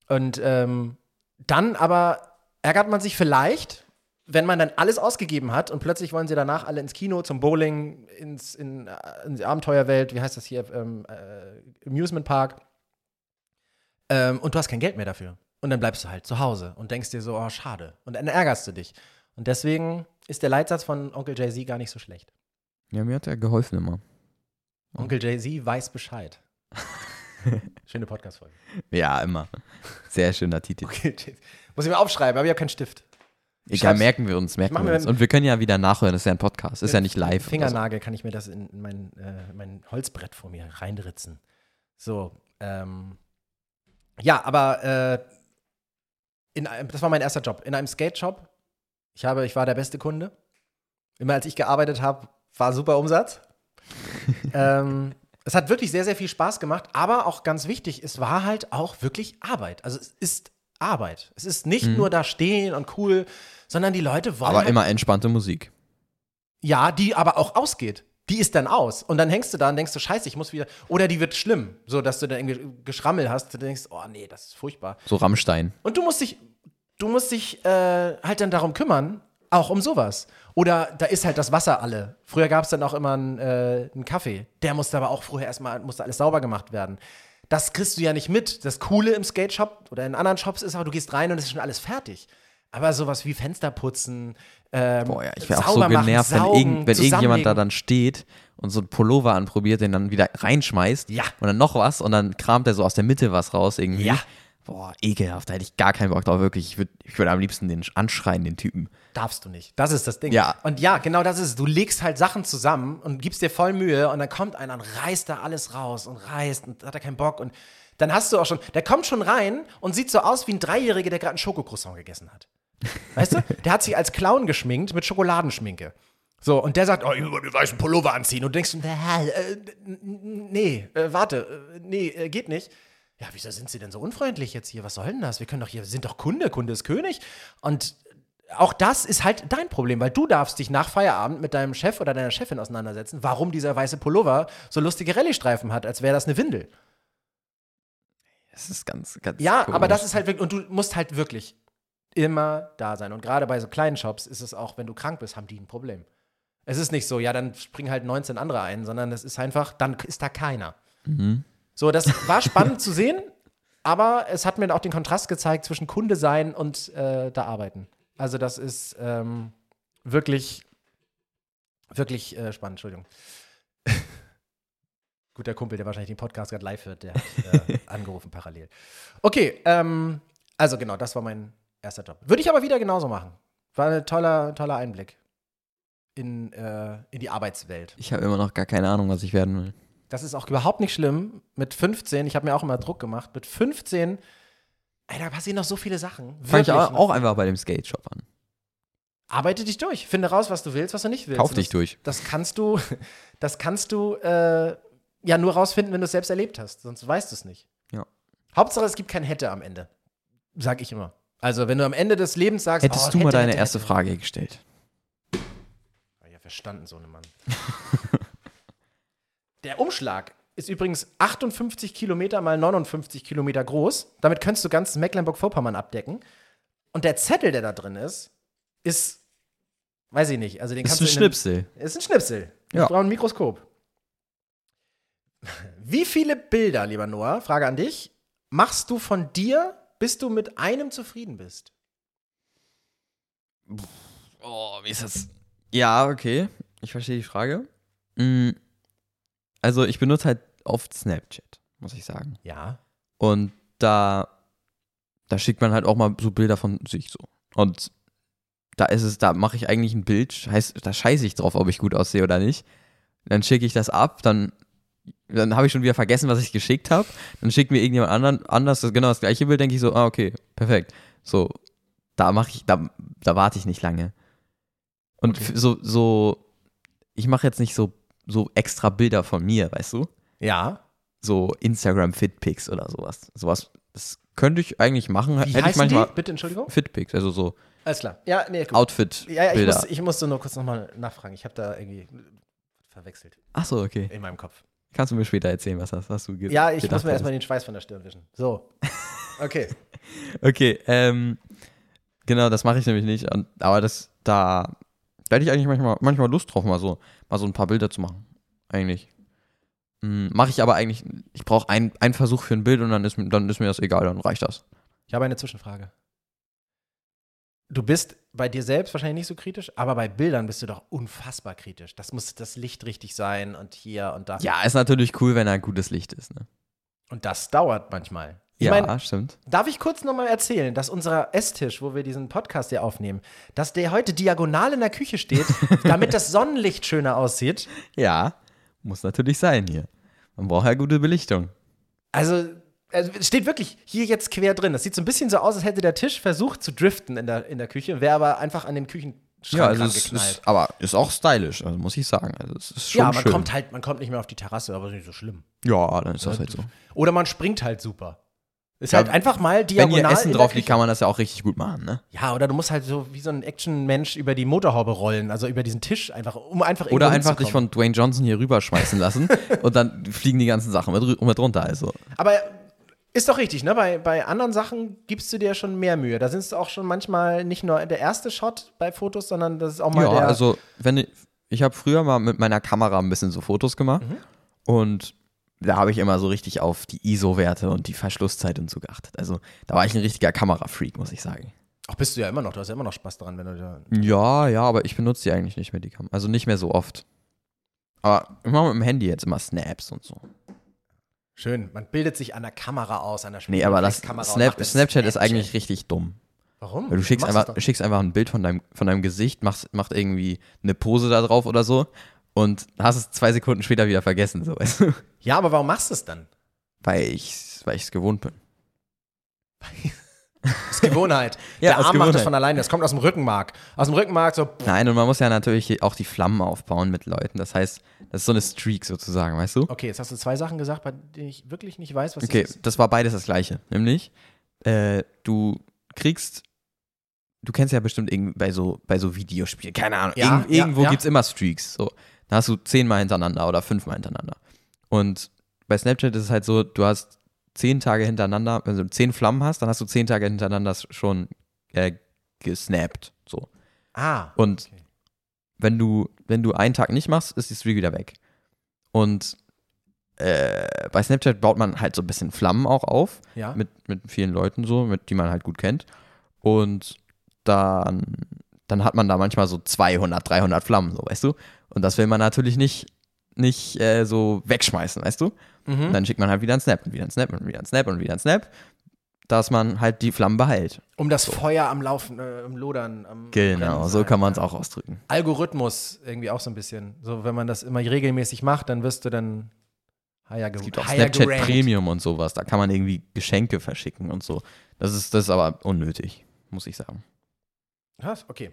Und ähm, dann aber ärgert man sich vielleicht, wenn man dann alles ausgegeben hat und plötzlich wollen sie danach alle ins Kino, zum Bowling, ins, in, äh, in die Abenteuerwelt, wie heißt das hier, ähm, äh, Amusement Park. Ähm, und du hast kein Geld mehr dafür. Und dann bleibst du halt zu Hause und denkst dir so, oh, schade. Und dann ärgerst du dich. Und deswegen ist der Leitsatz von Onkel Jay-Z gar nicht so schlecht. Ja, mir hat er geholfen immer. Onkel Jay-Z weiß Bescheid. [laughs] Schöne Podcast-Folge. Ja, immer. Sehr schöner Titel. Okay. Muss ich mir aufschreiben, aber ich habe keinen Stift. Egal, schreib's- merken wir uns, merken wir uns. Und wir können ja wieder nachhören, das ist ja ein Podcast, ist ja nicht live. oder so. Fingernagel kann ich mir das in mein, äh, mein Holzbrett vor mir reinritzen. So, ähm, ja, aber äh, in einem, das war mein erster Job. In einem Skate-Shop. Ich, habe, ich war der beste Kunde. Immer als ich gearbeitet habe, war super Umsatz. [laughs] ähm, es hat wirklich sehr, sehr viel Spaß gemacht, aber auch ganz wichtig, es war halt auch wirklich Arbeit. Also es ist Arbeit. Es ist nicht nur da stehen und cool, sondern die Leute wollen Aber halt immer entspannte Musik. ja, die aber auch ausgeht. Die ist dann aus. Und dann hängst du da und denkst du, scheiße, ich muss wieder. Oder die wird schlimm, so dass du dann irgendwie Geschrammel hast. Du denkst, oh nee, das ist furchtbar. So Rammstein. Und du musst dich, du musst dich äh, halt dann darum kümmern, auch um sowas. Oder da ist halt das Wasser alle. Früher gab es dann auch immer einen, äh, einen Kaffee. Der musste aber auch vorher erstmal, musste alles sauber gemacht werden. Das kriegst du ja nicht mit. Das Coole im Skate Shop oder in anderen Shops ist aber, du gehst rein und es ist schon alles fertig. Aber sowas wie Fenster putzen, ähm, Boah, ja, ich wäre auch so sauber machen, genervt, wenn, saugen, irgend, wenn irgendjemand da dann steht und so einen Pullover anprobiert, den dann wieder reinschmeißt Ja. und dann noch was und dann kramt er so aus der Mitte was raus irgendwie. Ja. Boah, ekelhaft, da hätte ich gar keinen Bock drauf, wirklich. Ich würde ich würd am liebsten den anschreien, den Typen. Darfst du nicht. Das ist das Ding. Ja. Und ja, genau das ist es. Du legst halt Sachen zusammen und gibst dir voll Mühe und dann kommt einer und reißt da alles raus und reißt und hat er keinen Bock und dann hast du auch schon, der kommt schon rein und sieht so aus wie ein Dreijähriger, der gerade einen Schokocroissant gegessen hat. Weißt du? Der hat sich als Clown geschminkt mit Schokoladenschminke. So, und der sagt, oh, ich will den weißen Pullover anziehen. Und du denkst, äh, äh, nee, äh, warte, äh, nee, äh, geht nicht. Ja, wieso sind sie denn so unfreundlich jetzt hier? Was soll denn das? Wir können doch hier, wir sind doch Kunde, Kunde ist König. Und auch das ist halt dein Problem, weil du darfst dich nach Feierabend mit deinem Chef oder deiner Chefin auseinandersetzen, warum dieser weiße Pullover so lustige Rallye-Streifen hat, als wäre das eine Windel. Das ist ganz, ganz Ja, komisch. aber das ist halt wirklich, und du musst halt wirklich immer da sein. Und gerade bei so kleinen Shops ist es auch, wenn du krank bist, haben die ein Problem. Es ist nicht so, ja, dann springen halt 19 andere ein, sondern es ist einfach, dann ist da keiner. Mhm. So, das [laughs] war spannend zu sehen, aber es hat mir auch den Kontrast gezeigt zwischen Kunde sein und äh, da arbeiten. Also, das ist ähm, wirklich, wirklich äh, spannend. Entschuldigung. [laughs] Guter Kumpel, der wahrscheinlich den Podcast gerade live hört, der hat äh, [laughs] angerufen parallel. Okay, ähm, also genau, das war mein erster Job. Würde ich aber wieder genauso machen. War ein toller, toller Einblick in, äh, in die Arbeitswelt. Ich habe immer noch gar keine Ahnung, was ich werden will. Das ist auch überhaupt nicht schlimm. Mit 15, ich habe mir auch immer Druck gemacht, mit 15, ey, da passieren noch so viele Sachen. Fange ich auch, noch. auch einfach bei dem Skate Shop an. Arbeite dich durch. Finde raus, was du willst, was du nicht willst. Kauf dich das, durch. Das kannst du, [laughs] das kannst du äh, ja nur rausfinden, wenn du es selbst erlebt hast. Sonst weißt du es nicht. Ja. Hauptsache, es gibt kein Hätte am Ende. Sag ich immer. Also, wenn du am Ende des Lebens sagst, Hättest oh, du mal hätte, deine hätte, erste hätte. Frage gestellt? Ja, verstanden, so eine Mann. [laughs] Der Umschlag ist übrigens 58 Kilometer mal 59 Kilometer groß. Damit könntest du ganz Mecklenburg-Vorpommern abdecken. Und der Zettel, der da drin ist, ist, weiß ich nicht. Also den Ist ein du Schnipsel. Einem, ist ein Schnipsel. Ja. Ich brauche ein Mikroskop. Wie viele Bilder, lieber Noah, Frage an dich, machst du von dir, bis du mit einem zufrieden bist? Oh, wie ist das? Ja, okay. Ich verstehe die Frage. Mm, Also, ich benutze halt oft Snapchat, muss ich sagen. Ja. Und da, da schickt man halt auch mal so Bilder von sich so. Und da ist es, da mache ich eigentlich ein Bild, heißt, da scheiße ich drauf, ob ich gut aussehe oder nicht. Dann schicke ich das ab, dann, dann habe ich schon wieder vergessen, was ich geschickt habe. Dann schickt mir irgendjemand anderen, anders das, genau das gleiche Bild, denke ich so, ah, okay, perfekt. So, da mache ich, da, da warte ich nicht lange. Und Okay. so, so, ich mache jetzt nicht so, so extra Bilder von mir, weißt du? Ja. so Instagram Fitpics oder sowas. Sowas, das könnte ich eigentlich machen. Wie Hätte ich manchmal die? Bitte, Entschuldigung? Fitpics, also so Alles klar. Ja, nee, gut. Outfit-Bilder. Ja, ja, ich, muss, ich musste nur kurz nochmal nachfragen. Ich habe da irgendwie verwechselt Ach so, okay. in meinem Kopf. Kannst du mir später erzählen, was hast, hast du ge Ja, ich gedacht muss mir erstmal den Schweiß von der Stirn wischen. So. [laughs] Okay. Okay, ähm, genau, das mache ich nämlich nicht. Und, aber das, da, da hätte ich eigentlich manchmal, manchmal Lust drauf, mal so, mal so ein paar Bilder zu machen. Eigentlich. Hm, mache ich aber eigentlich, ich brauche ein- einen Versuch für ein Bild und dann ist, mir- dann ist mir das egal, dann reicht das. Ich habe eine Zwischenfrage. Du bist bei dir selbst wahrscheinlich nicht so kritisch, aber bei Bildern bist du doch unfassbar kritisch. Das muss das Licht richtig sein und hier und da. Ja, ist natürlich cool, wenn da ein gutes Licht ist, ne? Und das dauert manchmal. Ich ja, meine, stimmt. darf ich kurz nochmal erzählen, dass unser Esstisch, wo wir diesen Podcast hier aufnehmen, dass der heute diagonal in der Küche steht, [laughs] damit das Sonnenlicht schöner aussieht? Ja, muss natürlich sein hier. Man braucht ja gute Belichtung. Also, also es steht wirklich hier jetzt quer drin. Das sieht so ein bisschen so aus, als hätte der Tisch versucht zu driften in der, in der Küche, wäre aber einfach an den Küchenschrank Ja, also es ist, aber ist auch stylisch, also muss ich sagen. Also es ist schon ja, man schön. kommt halt, man kommt nicht mehr auf die Terrasse, aber ist nicht so schlimm. ja, dann ist das halt so. Oder man springt halt super. Ist Ja, halt einfach mal Wenn diagonal hier Essen in der drauf liegt, kann man das ja auch richtig gut machen, ne? Ja, oder du musst halt so wie so ein Action-Mensch über die Motorhaube rollen, also über diesen Tisch einfach, um einfach Oder einfach dich von Dwayne Johnson hier rüberschmeißen lassen [laughs] und dann fliegen die ganzen Sachen mit, mit runter. Also. Aber ist doch richtig, ne? Bei, bei anderen Sachen gibst du dir schon mehr Mühe. Da sind es auch schon manchmal nicht nur der erste Shot bei Fotos, sondern das ist auch mal Ja, der. also wenn ich, ich habe früher mal mit meiner Kamera ein bisschen so Fotos gemacht Mhm. und da habe ich immer so richtig auf die ISO-Werte und die Verschlusszeit und so geachtet. Also da war ich ein richtiger Kamerafreak, muss ich sagen. Ach, bist du ja immer noch, du hast ja immer noch Spaß daran, wenn du da. Ja, ja, aber ich benutze die eigentlich nicht mehr, die Kamera. Also nicht mehr so oft. Aber mache mit dem Handy jetzt immer Snaps und so. Schön, man bildet sich an der Kamera aus, an der Nee, aber das Snap, das Snapchat ist eigentlich richtig dumm. Warum? Weil du schickst machst einfach, schickst einfach ein Bild von deinem, von deinem Gesicht, machst, macht irgendwie eine Pose da drauf oder so und hast es zwei Sekunden später wieder vergessen, so? Ja, aber warum machst du es dann? Weil ich weil es gewohnt bin. [laughs] Das ist Gewohnheit. [laughs] Ja, der Arm macht das Gewohnheit. von alleine. Das kommt aus dem Rückenmark. Aus dem Rückenmark so. pff, Nein, und man muss ja natürlich auch die Flammen aufbauen mit Leuten. Das heißt, das ist so eine Streak sozusagen, weißt du? Okay, jetzt hast du zwei Sachen gesagt, bei denen ich wirklich nicht weiß, was Okay, das ist. das war beides das gleiche. Nämlich, äh, du kriegst, du kennst ja bestimmt irgendwie bei so, bei so Videospielen, keine Ahnung, Ja, irgend, ja, irgendwo ja. gibt's immer Streaks. So. Da hast du zehnmal hintereinander oder fünfmal hintereinander. Und bei Snapchat ist es halt so, du hast zehn Tage hintereinander, wenn du zehn Flammen hast, dann hast du zehn Tage hintereinander schon äh, gesnappt. So. Ah. Und okay. wenn du, wenn du einen Tag nicht machst, ist die Streak wieder weg. Und äh, bei Snapchat baut man halt so ein bisschen Flammen auch auf Ja. mit, mit vielen Leuten so, mit die man halt gut kennt. Und dann, dann hat man da manchmal so 200, 300 Flammen, so, weißt du? Und das will man natürlich nicht, nicht äh, so wegschmeißen, weißt du? Mhm. Und dann schickt man halt wieder einen Snap und wieder einen Snap und wieder einen Snap und wieder einen Snap, dass man halt die Flammen behält. Um das Feuer am Laufen, äh, im Lodern, am Genau, so kann man es auch ausdrücken. Algorithmus irgendwie auch so ein bisschen. So, wenn man das immer regelmäßig macht, dann wirst du dann higher Es gibt auch higher Snapchat gerankt. Premium und sowas, da kann man irgendwie Geschenke verschicken und so. Das ist, das ist aber unnötig, muss ich sagen. Krass, okay.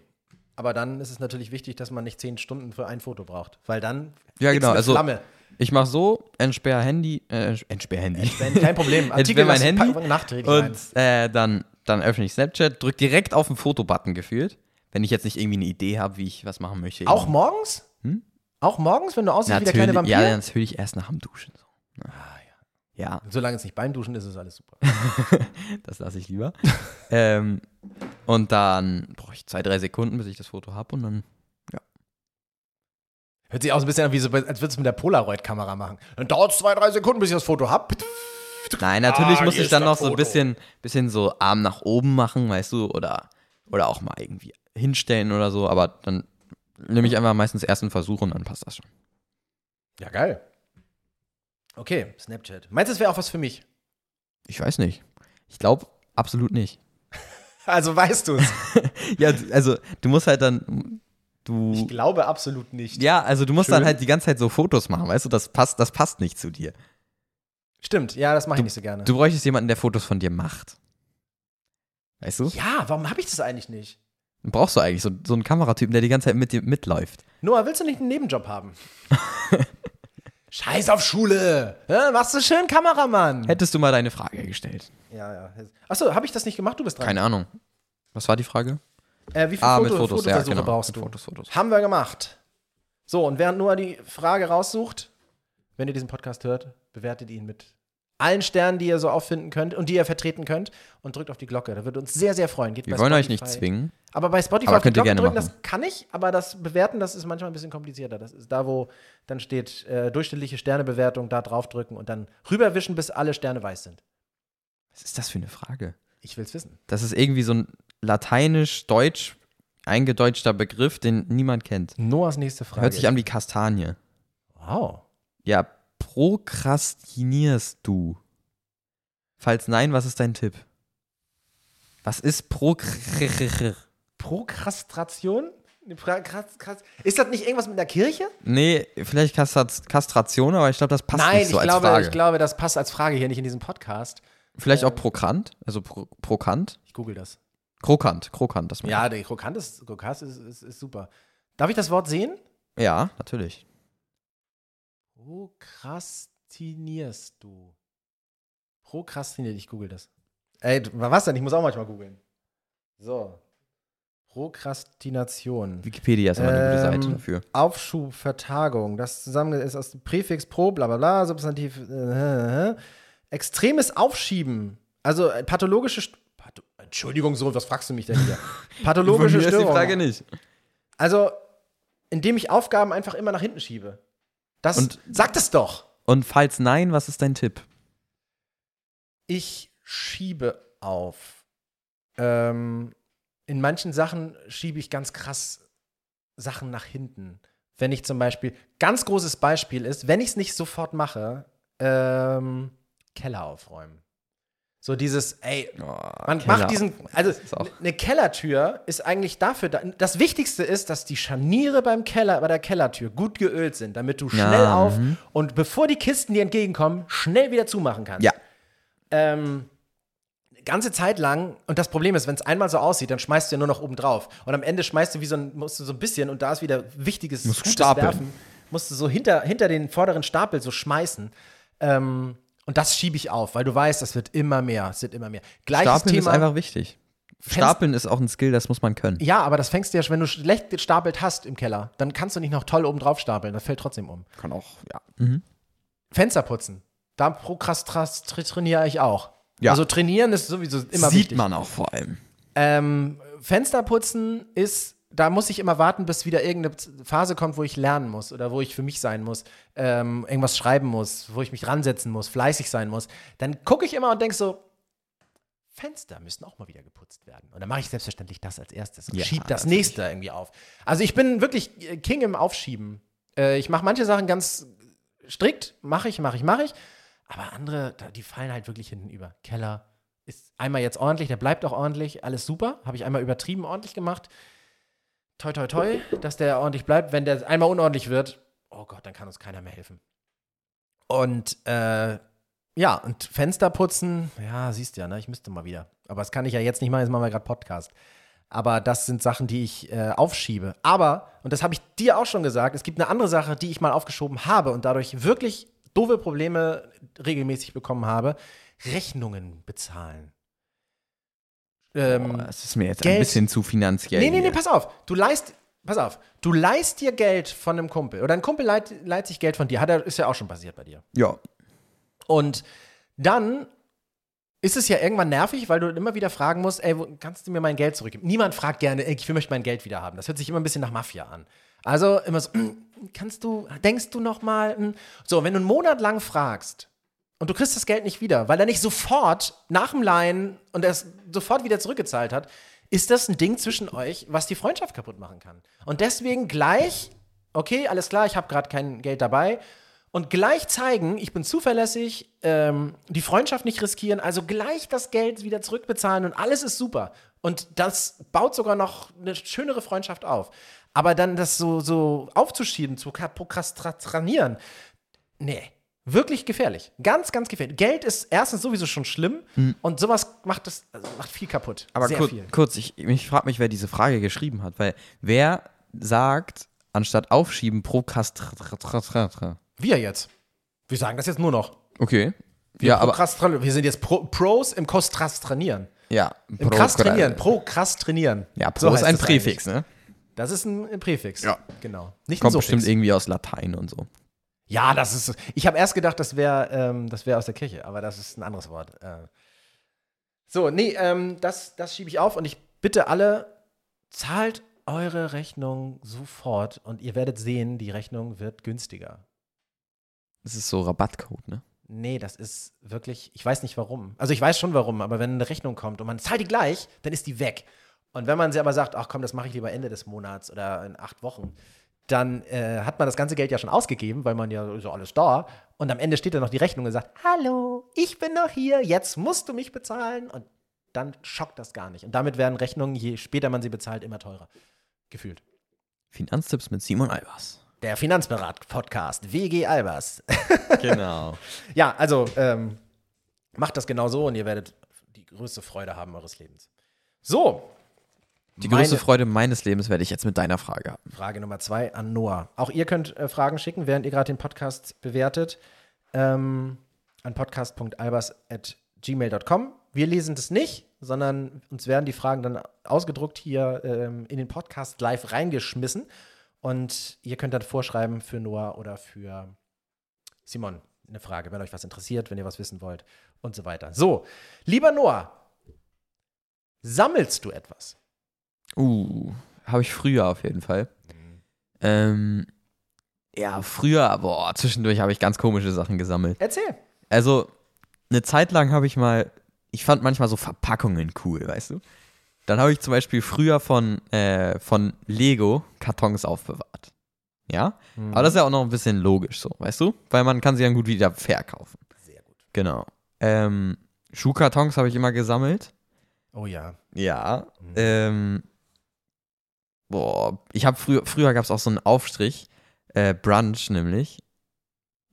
Aber dann ist es natürlich wichtig, dass man nicht zehn Stunden für ein Foto braucht, weil dann Ja, genau, also Flamme. ich mache so, entsperr Handy, äh, entsperr Handy. Wenn, kein Problem. [laughs] Entsperr mein Handy nachträglich. Und äh, dann, dann öffne ich Snapchat, drück direkt auf den Fotobutton gefühlt, wenn ich jetzt nicht irgendwie eine Idee habe, wie ich was machen möchte. Auch morgens? Hm? Auch morgens, wenn du aussiehst wie der kleine Vampir? ja, natürlich erst nach dem Duschen. So. Ah, Ja, Solange es nicht beim Duschen ist, ist alles super. [laughs] das lasse ich lieber. [laughs] ähm, und dann brauche ich zwei, drei Sekunden, bis ich das Foto habe und dann Hört sich auch so ein bisschen an, wie so, als würdest du mit der Polaroid-Kamera machen. Dann dauert es zwei, drei Sekunden, bis ich das Foto habe. Nein, natürlich Ah, muss ich dann noch so ein Foto. bisschen, bisschen so Arm nach oben machen, weißt du, oder, oder auch mal irgendwie hinstellen oder so, aber dann nehme ich einfach meistens erst einen Versuch und dann passt das schon. Ja, geil. Okay, Snapchat. Meinst du, das wäre auch was für mich? Ich weiß nicht. Ich glaube absolut nicht. [laughs] Also weißt du es. [laughs] Ja, also du musst halt dann, du, Ich glaube absolut nicht. ja, also du musst dann Schön. halt die ganze Zeit so Fotos machen, weißt du, das passt, das passt nicht zu dir. Stimmt, ja, das mache ich nicht so gerne. Du bräuchtest jemanden, der Fotos von dir macht. Weißt du? ja, warum habe ich das eigentlich nicht? Dann brauchst du eigentlich so, so einen Kameratypen, der die ganze Zeit mit dir mitläuft. Noah, willst du nicht einen Nebenjob haben? [laughs] Scheiß auf Schule. Ja, machst du schön Kameramann. Hättest du mal deine Frage gestellt? Ja, ja. Achso, habe ich das nicht gemacht? Du bist dran. Keine Ahnung. Was war die Frage? Äh, wie viele Ah, Foto, mit Fotos, ja, Fotoversuche genau. brauchst Mit du? Fotos, Fotos. Haben wir gemacht. So, und während Noah die Frage raussucht, wenn ihr diesen Podcast hört, bewertet ihn mit allen Sternen, die ihr so auffinden könnt und die ihr vertreten könnt und drückt auf die Glocke. Da würde uns sehr, sehr freuen. Geht Wir wollen euch nicht Spotify- zwingen. Aber bei Spotify Aber auf die könnt ihr Glocke gerne drücken, machen. das kann ich, aber das Bewerten, das ist manchmal ein bisschen komplizierter. Das ist da, wo dann steht äh, durchschnittliche Sternebewertung, da draufdrücken und dann rüberwischen, bis alle Sterne weiß sind. Was ist das für eine Frage? Ich will's wissen. Das ist irgendwie so ein lateinisch-deutsch eingedeutschter Begriff, den niemand kennt. Noahs nächste Frage. Hört sich an wie Kastanie. Wow. Ja, prokrastinierst du? Falls nein, was ist dein Tipp? Was ist Prokr... Prokrastation? Eine Pra- Kras- Kras- Ist das nicht irgendwas mit der Kirche? Nee, vielleicht Kastrat Kastration, aber ich glaube, das passt Nein, nicht so ich, als glaube, Frage. ich glaube, das passt als Frage hier nicht in diesem Podcast. vielleicht äh, auch Prokant, also Pro Prokant. Ich google das. Krokant, Krokant, das Ja, der Krokant ist, Krokant ist, ist, ist super. Darf ich das Wort sehen? ja, natürlich. Prokrastinierst du? Prokrastiniert, ich google das. Ey, was denn? Ich muss auch manchmal googeln. So. Prokrastination. Wikipedia ist immer eine gute Ähm, Seite dafür. Aufschub, Vertagung. Das zusammen ist aus dem Präfix pro, bla bla bla, Substantiv. Äh, äh, extremes Aufschieben. Also äh, pathologische. St Patho Entschuldigung, so, was fragst du mich denn hier? [laughs] Pathologische Von mir ist die Störung. Frage nicht. Also, indem ich Aufgaben einfach immer nach hinten schiebe. Das Und- sagt es doch. Und falls nein, was ist dein Tipp? Ich schiebe auf. Ähm, in manchen Sachen schiebe ich ganz krass Sachen nach hinten. Wenn ich zum Beispiel, ganz großes Beispiel ist, wenn ich es nicht sofort mache, ähm, Keller aufräumen. So dieses, ey, man Keller macht diesen, also eine Kellertür ist eigentlich dafür, da, das Wichtigste ist, dass die Scharniere beim Keller, bei der Kellertür gut geölt sind, damit du schnell Ja, auf mhm. und bevor die Kisten dir entgegenkommen, schnell wieder zumachen kannst. Ja. Ähm, ganze Zeit lang, und das Problem ist, wenn es einmal so aussieht, dann schmeißt du ja nur noch oben drauf. Und am Ende schmeißt du wie so ein, musst du so ein bisschen, und da ist wieder wichtiges Musst gutes stapeln. Werfen, musst du so hinter, hinter den vorderen Stapel so schmeißen. Ähm, und das schiebe ich auf, weil du weißt, das wird immer mehr, es wird immer mehr. Gleiches Stapeln Thema. ist einfach wichtig. Fenster- Stapeln ist auch ein Skill, das muss man können. ja, aber das fängst du ja, schon, wenn du schlecht gestapelt hast im Keller, dann kannst du nicht noch toll oben drauf stapeln, das fällt trotzdem um. Kann auch, ja. Mhm. Fenster putzen, da prokrastiniere ich auch. Ja. Also trainieren ist sowieso immer Sieht wichtig. man auch vor allem. Ähm, Fensterputzen ist, da muss ich immer warten, bis wieder irgendeine Phase kommt, wo ich lernen muss oder wo ich für mich sein muss, ähm, irgendwas schreiben muss, wo ich mich ransetzen muss, fleißig sein muss. Dann gucke ich immer und denke so, Fenster müssen auch mal wieder geputzt werden. Und dann mache ich selbstverständlich das als erstes und Ja, schiebe das natürlich. nächste irgendwie auf. Also ich bin wirklich äh, King im Aufschieben. Äh, ich mache manche Sachen ganz strikt, mache ich, mache ich, mache ich. Aber andere, die fallen halt wirklich hinten über. Keller ist einmal jetzt ordentlich, der bleibt auch ordentlich, alles super. Habe ich einmal übertrieben ordentlich gemacht. Toi, toi, toi, dass der ordentlich bleibt. Wenn der einmal unordentlich wird, oh Gott, dann kann uns keiner mehr helfen. Und äh, ja, und Fenster putzen, ja, siehst du ja, ne? Ich müsste mal wieder. Aber das kann ich ja jetzt nicht machen, jetzt machen wir gerade Podcast. Aber das sind Sachen, die ich äh, aufschiebe. Aber, und das habe ich dir auch schon gesagt, es gibt eine andere Sache, die ich mal aufgeschoben habe und dadurch wirklich doofe Probleme regelmäßig bekommen habe. Rechnungen bezahlen. Ähm, Boah, das ist mir jetzt ein Geld- bisschen zu finanziell. Nee, nee, nee, pass auf. Du leist, pass auf. Du leist dir Geld von einem Kumpel. Oder ein Kumpel leiht, leiht sich Geld von dir. Hat er, ist ja auch schon passiert bei dir. Ja. Und dann ist es ja irgendwann nervig, weil du immer wieder fragen musst, ey, kannst du mir mein Geld zurückgeben? Niemand fragt gerne, ey, ich möchte mein Geld wieder haben. Das hört sich immer ein bisschen nach Mafia an. Also immer so, "Mm, [clears throat] kannst du, denkst du noch mal? mm?" So, wenn du einen Monat lang fragst und du kriegst das Geld nicht wieder, weil er nicht sofort nach dem Leihen und er es sofort wieder zurückgezahlt hat, ist das ein Ding zwischen euch, was die Freundschaft kaputt machen kann. Und deswegen gleich, okay, alles klar, ich habe gerade kein Geld dabei. Und gleich zeigen, ich bin zuverlässig, ähm, die Freundschaft nicht riskieren, also gleich das Geld wieder zurückbezahlen und alles ist super. Und das baut sogar noch eine schönere Freundschaft auf. Aber dann das so, so aufzuschieben, zu prokrastinieren, nee, wirklich gefährlich. Ganz, ganz gefährlich. Geld ist erstens sowieso schon schlimm und sowas macht das also macht viel kaputt. Aber Sehr kur viel. kurz, ich, ich frage mich, wer diese Frage geschrieben hat, weil wer sagt, anstatt aufschieben, prokrastinieren? Wir jetzt. Wir sagen das jetzt nur noch. Okay. Wir, ja, aber. wir sind jetzt Pro, Pros im Kostrastranieren. Ja, Im krass trainieren. Prokrastinieren. Ja, Pro So ist ein Präfix, ne? Das ist ein, ein Präfix. Ja. Genau. Nicht Kommt bestimmt irgendwie aus Latein und so. Ja, das ist. Ich habe erst gedacht, das wäre ähm, das wär aus der Kirche, aber das ist ein anderes Wort. Äh. So, nee, ähm, das, das schiebe ich auf und ich bitte alle, zahlt eure Rechnung sofort und ihr werdet sehen, die Rechnung wird günstiger. Das ist so Rabattcode, ne? Nee, das ist wirklich, ich weiß nicht warum. Also ich weiß schon warum, aber wenn eine Rechnung kommt und man zahlt die gleich, dann ist die weg. Und wenn man sie aber sagt, ach komm, das mache ich lieber Ende des Monats oder in acht Wochen, dann äh, hat man das ganze Geld ja schon ausgegeben, weil man ja so alles da. Und am Ende steht dann noch die Rechnung und sagt, hallo, ich bin noch hier, jetzt musst du mich bezahlen. Und dann schockt das gar nicht. Und damit werden Rechnungen, je später man sie bezahlt, immer teurer. Gefühlt. Finanztipps mit Simon Albers. Der Finanzberat-Podcast, WG Albers. [laughs] Genau. Ja, also ähm, macht das genau so und ihr werdet die größte Freude haben eures Lebens. So. Die meine größte Freude meines Lebens werde ich jetzt mit deiner Frage haben. Frage Nummer zwei an Noah. Auch ihr könnt äh, Fragen schicken, während ihr gerade den Podcast bewertet. Ähm, an podcast.albers.gmail.com. Wir lesen das nicht, sondern uns werden die Fragen dann ausgedruckt hier ähm, in den Podcast live reingeschmissen. Und ihr könnt dann vorschreiben für Noah oder für Simon eine Frage, wenn euch was interessiert, wenn ihr was wissen wollt und so weiter. So, lieber Noah, sammelst du etwas? Uh, habe ich früher auf jeden Fall. Ähm, ja, früher, boah, zwischendurch habe ich ganz komische Sachen gesammelt. Erzähl. Also, eine Zeit lang habe ich mal, ich fand manchmal so Verpackungen cool, weißt du? Dann habe ich zum Beispiel früher von, äh, von Lego Kartons aufbewahrt. Ja? Aber das ist ja auch noch ein bisschen logisch so, weißt du? Weil man kann sie dann gut wieder verkaufen. Sehr gut. Genau. Ähm, Schuhkartons habe ich immer gesammelt. Oh ja. Ja. Ähm, boah, ich habe früher, früher gab es auch so einen Aufstrich, äh, Brunch nämlich.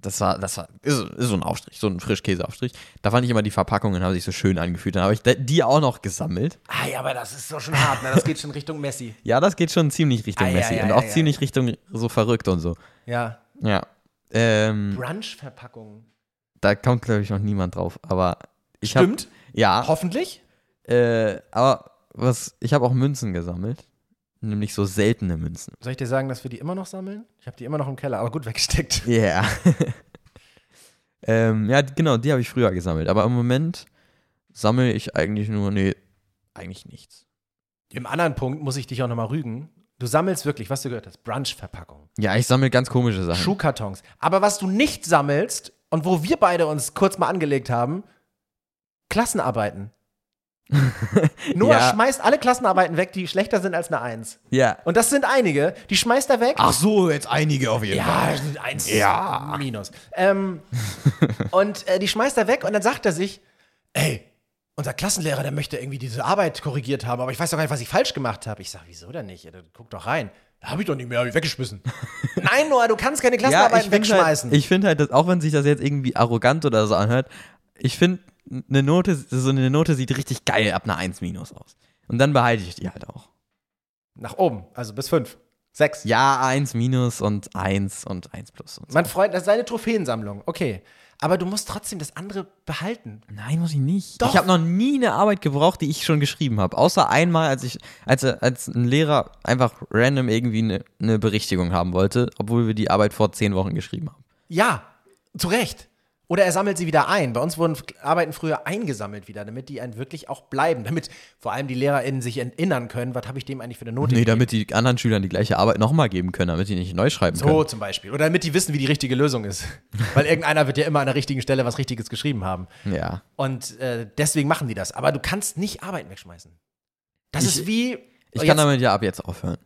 Das war, das war, ist, ist so ein Aufstrich, so ein Frischkäseaufstrich. Da fand ich immer die Verpackungen, haben sich so schön angefühlt. Dann habe ich die auch noch gesammelt. Ah ja, aber das ist doch schon hart, ne? Das geht schon Richtung Messi. [laughs] Ja, das geht schon ziemlich Richtung Ah, Messi ja, und ja, auch ja. ziemlich Richtung so verrückt und so. Ja. Ja. Ähm, Brunch-Verpackung. da kommt, glaube ich, noch niemand drauf. Aber ich. Stimmt. Ja, Hoffentlich. äh, aber was, ich habe auch Münzen gesammelt. Nämlich so seltene Münzen. Soll ich dir sagen, dass wir die immer noch sammeln? Ich habe die immer noch im Keller, aber gut weggesteckt. [laughs] Ja. ähm, ja, genau, die habe ich früher gesammelt. Aber im Moment sammle ich eigentlich nur, nee, eigentlich nichts. Im anderen Punkt muss ich dich auch nochmal rügen. Du sammelst wirklich, was du gehört hast, Brunch-Verpackung, Ja, ich sammle ganz komische Sachen. Schuhkartons. Aber was du nicht sammelst und wo wir beide uns kurz mal angelegt haben, Klassenarbeiten. [laughs] Noah Ja. schmeißt alle Klassenarbeiten weg, die schlechter sind als eine Eins. Ja. Und das sind einige, die schmeißt er weg. Ach so, jetzt einige auf jeden Ja, eins Ja. minus. Ähm, [laughs] und äh, die schmeißt er weg und dann sagt er sich, ey, unser Klassenlehrer, der möchte irgendwie diese Arbeit korrigiert haben, aber ich weiß doch gar nicht, was ich falsch gemacht habe. Ich sag, wieso denn nicht? Ja, dann guck doch rein. Da habe ich doch nicht mehr, hab ich weggeschmissen. [laughs] Nein, Noah, du kannst keine Ja, ich Klassenarbeiten finde wegschmeißen. halt, ich find halt, dass, auch wenn sich das jetzt irgendwie arrogant oder so anhört, ich finde, eine Note, so eine Note sieht richtig geil ab einer 1 minus aus. Und dann behalte ich die halt auch. Nach oben, also bis fünf. Sechs. Ja, 1 minus und 1 und 1 plus und so. Mein Freund, das ist seine Trophäensammlung. Okay. Aber du musst trotzdem das andere behalten. Nein, muss ich nicht. Doch. Ich habe noch nie eine Arbeit gebraucht, die ich schon geschrieben habe. Außer einmal, als ich, als, als ein Lehrer einfach random irgendwie eine, eine Berichtigung haben wollte, obwohl wir die Arbeit vor zehn Wochen geschrieben haben. Ja, zu Recht. Oder er sammelt sie wieder ein. Bei uns wurden Arbeiten früher eingesammelt wieder, damit die einen wirklich auch bleiben. Damit vor allem die LehrerInnen sich erinnern können, was habe ich dem eigentlich für eine Note Nee, gegeben. damit die anderen Schülern die gleiche Arbeit nochmal geben können, damit die nicht neu schreiben So können. zum Beispiel. Oder damit die wissen, wie die richtige Lösung ist. [laughs] Weil irgendeiner wird ja immer an der richtigen Stelle was Richtiges geschrieben haben. Ja. Und äh, deswegen machen die das. Aber du kannst nicht Arbeiten wegschmeißen. Das Ich- ist wie. Ich Oh, kann damit ja ab jetzt aufhören.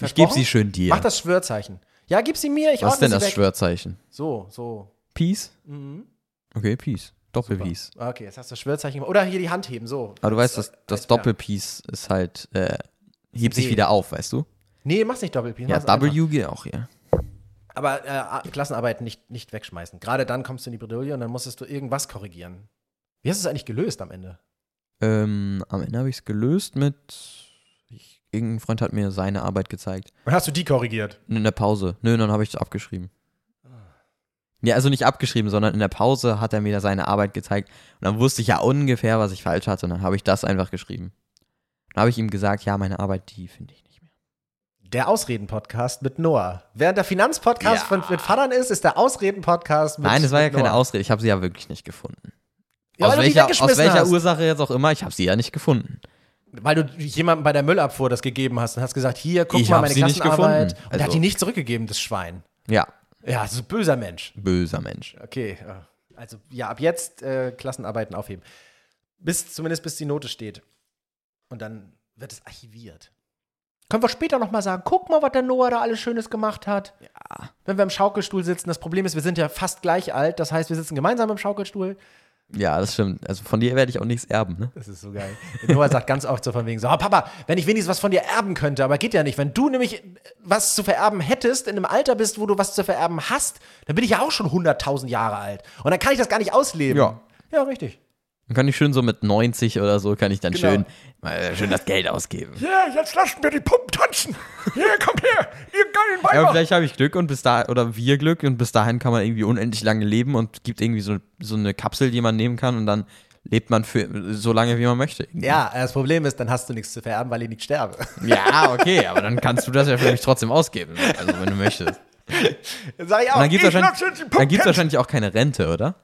Ich gebe sie schön dir. Mach das Schwörzeichen. Ja, gib sie mir, ich Was ist denn das weg. Schwörzeichen? So, so. Peace? Mhm. Okay, Peace. Doppel-Peace. Okay, jetzt hast du das Schwörzeichen. Oder hier die Hand heben, so. Aber du weißt, das, das Ja. Doppel-Peace ist halt, äh, hebt sich wieder auf, weißt du? Nee, mach's nicht Doppelpin. Ja. W geht auch hier. Aber äh, Klassenarbeiten nicht, nicht wegschmeißen. Gerade dann kommst du in die Bredouille und dann musstest du irgendwas korrigieren. Wie hast du es eigentlich gelöst am Ende? Ähm, am Ende habe ich es gelöst mit. Ich, irgendein Freund hat mir seine Arbeit gezeigt. Und hast du die korrigiert? In der Pause. Nö, dann habe ich es abgeschrieben. Ja, also nicht abgeschrieben, sondern in der Pause hat er mir da seine Arbeit gezeigt. Und dann wusste ich ja ungefähr, was ich falsch hatte. Und dann habe ich das einfach geschrieben. Dann habe ich ihm gesagt, ja, meine Arbeit, die finde ich nicht mehr. Der Ausreden-Podcast mit Noah. Während der Finanzpodcast Ja. mit Vatern ist, ist der Ausreden-Podcast mit Nein, das war ja keine Noah. Ausrede. Ich habe sie ja wirklich nicht gefunden. Ja, aus welcher, aus welcher hast. Ursache jetzt auch immer, ich habe sie ja nicht gefunden. Weil du jemandem bei der Müllabfuhr das gegeben hast und hast gesagt, hier, guck Ich mal meine Klassenarbeit. gefunden. Und er hat Also- die nicht zurückgegeben, das Schwein. Ja, Ja, ein böser Mensch. böser Mensch. Okay, ja. also ja, ab jetzt äh, Klassenarbeiten aufheben. Bis, zumindest bis die Note steht. Und dann wird es archiviert. Können wir später nochmal sagen, guck mal, was der Noah da alles Schönes gemacht hat. Ja. Wenn wir im Schaukelstuhl sitzen, das Problem ist, wir sind ja fast gleich alt, das heißt, wir sitzen gemeinsam im Schaukelstuhl. Ja, das stimmt. Also von dir werde ich auch nichts erben, ne? Das ist so geil. Noah sagt ganz oft so von wegen so, oh, Papa, wenn ich wenigstens was von dir erben könnte, aber geht ja nicht. Wenn du nämlich was zu vererben hättest, in einem Alter bist, wo du was zu vererben hast, dann bin ich ja auch schon 100.000 Jahre alt. Und dann kann ich das gar nicht ausleben. Ja. Ja, richtig. Dann kann ich schön so mit 90 oder so, kann ich dann Genau. schön, mal schön das Geld ausgeben. Ja, jetzt lassen wir die Pumpen tanzen. Hier, komm her, ihr geilen Weiber. Ja, vielleicht habe ich Glück und bis da oder wir Glück und bis dahin kann man irgendwie unendlich lange leben und gibt irgendwie so, so eine Kapsel, die man nehmen kann und dann lebt man für so lange, wie man möchte. irgendwie. ja, das Problem ist, dann hast du nichts zu vererben, weil ich nicht sterbe. Ja, okay, aber dann kannst du das ja für mich trotzdem ausgeben, also wenn du möchtest. Dann [laughs] sag ich auch, Und dann gibt es wahrscheinlich, dann gibt's wahrscheinlich auch keine Rente, oder?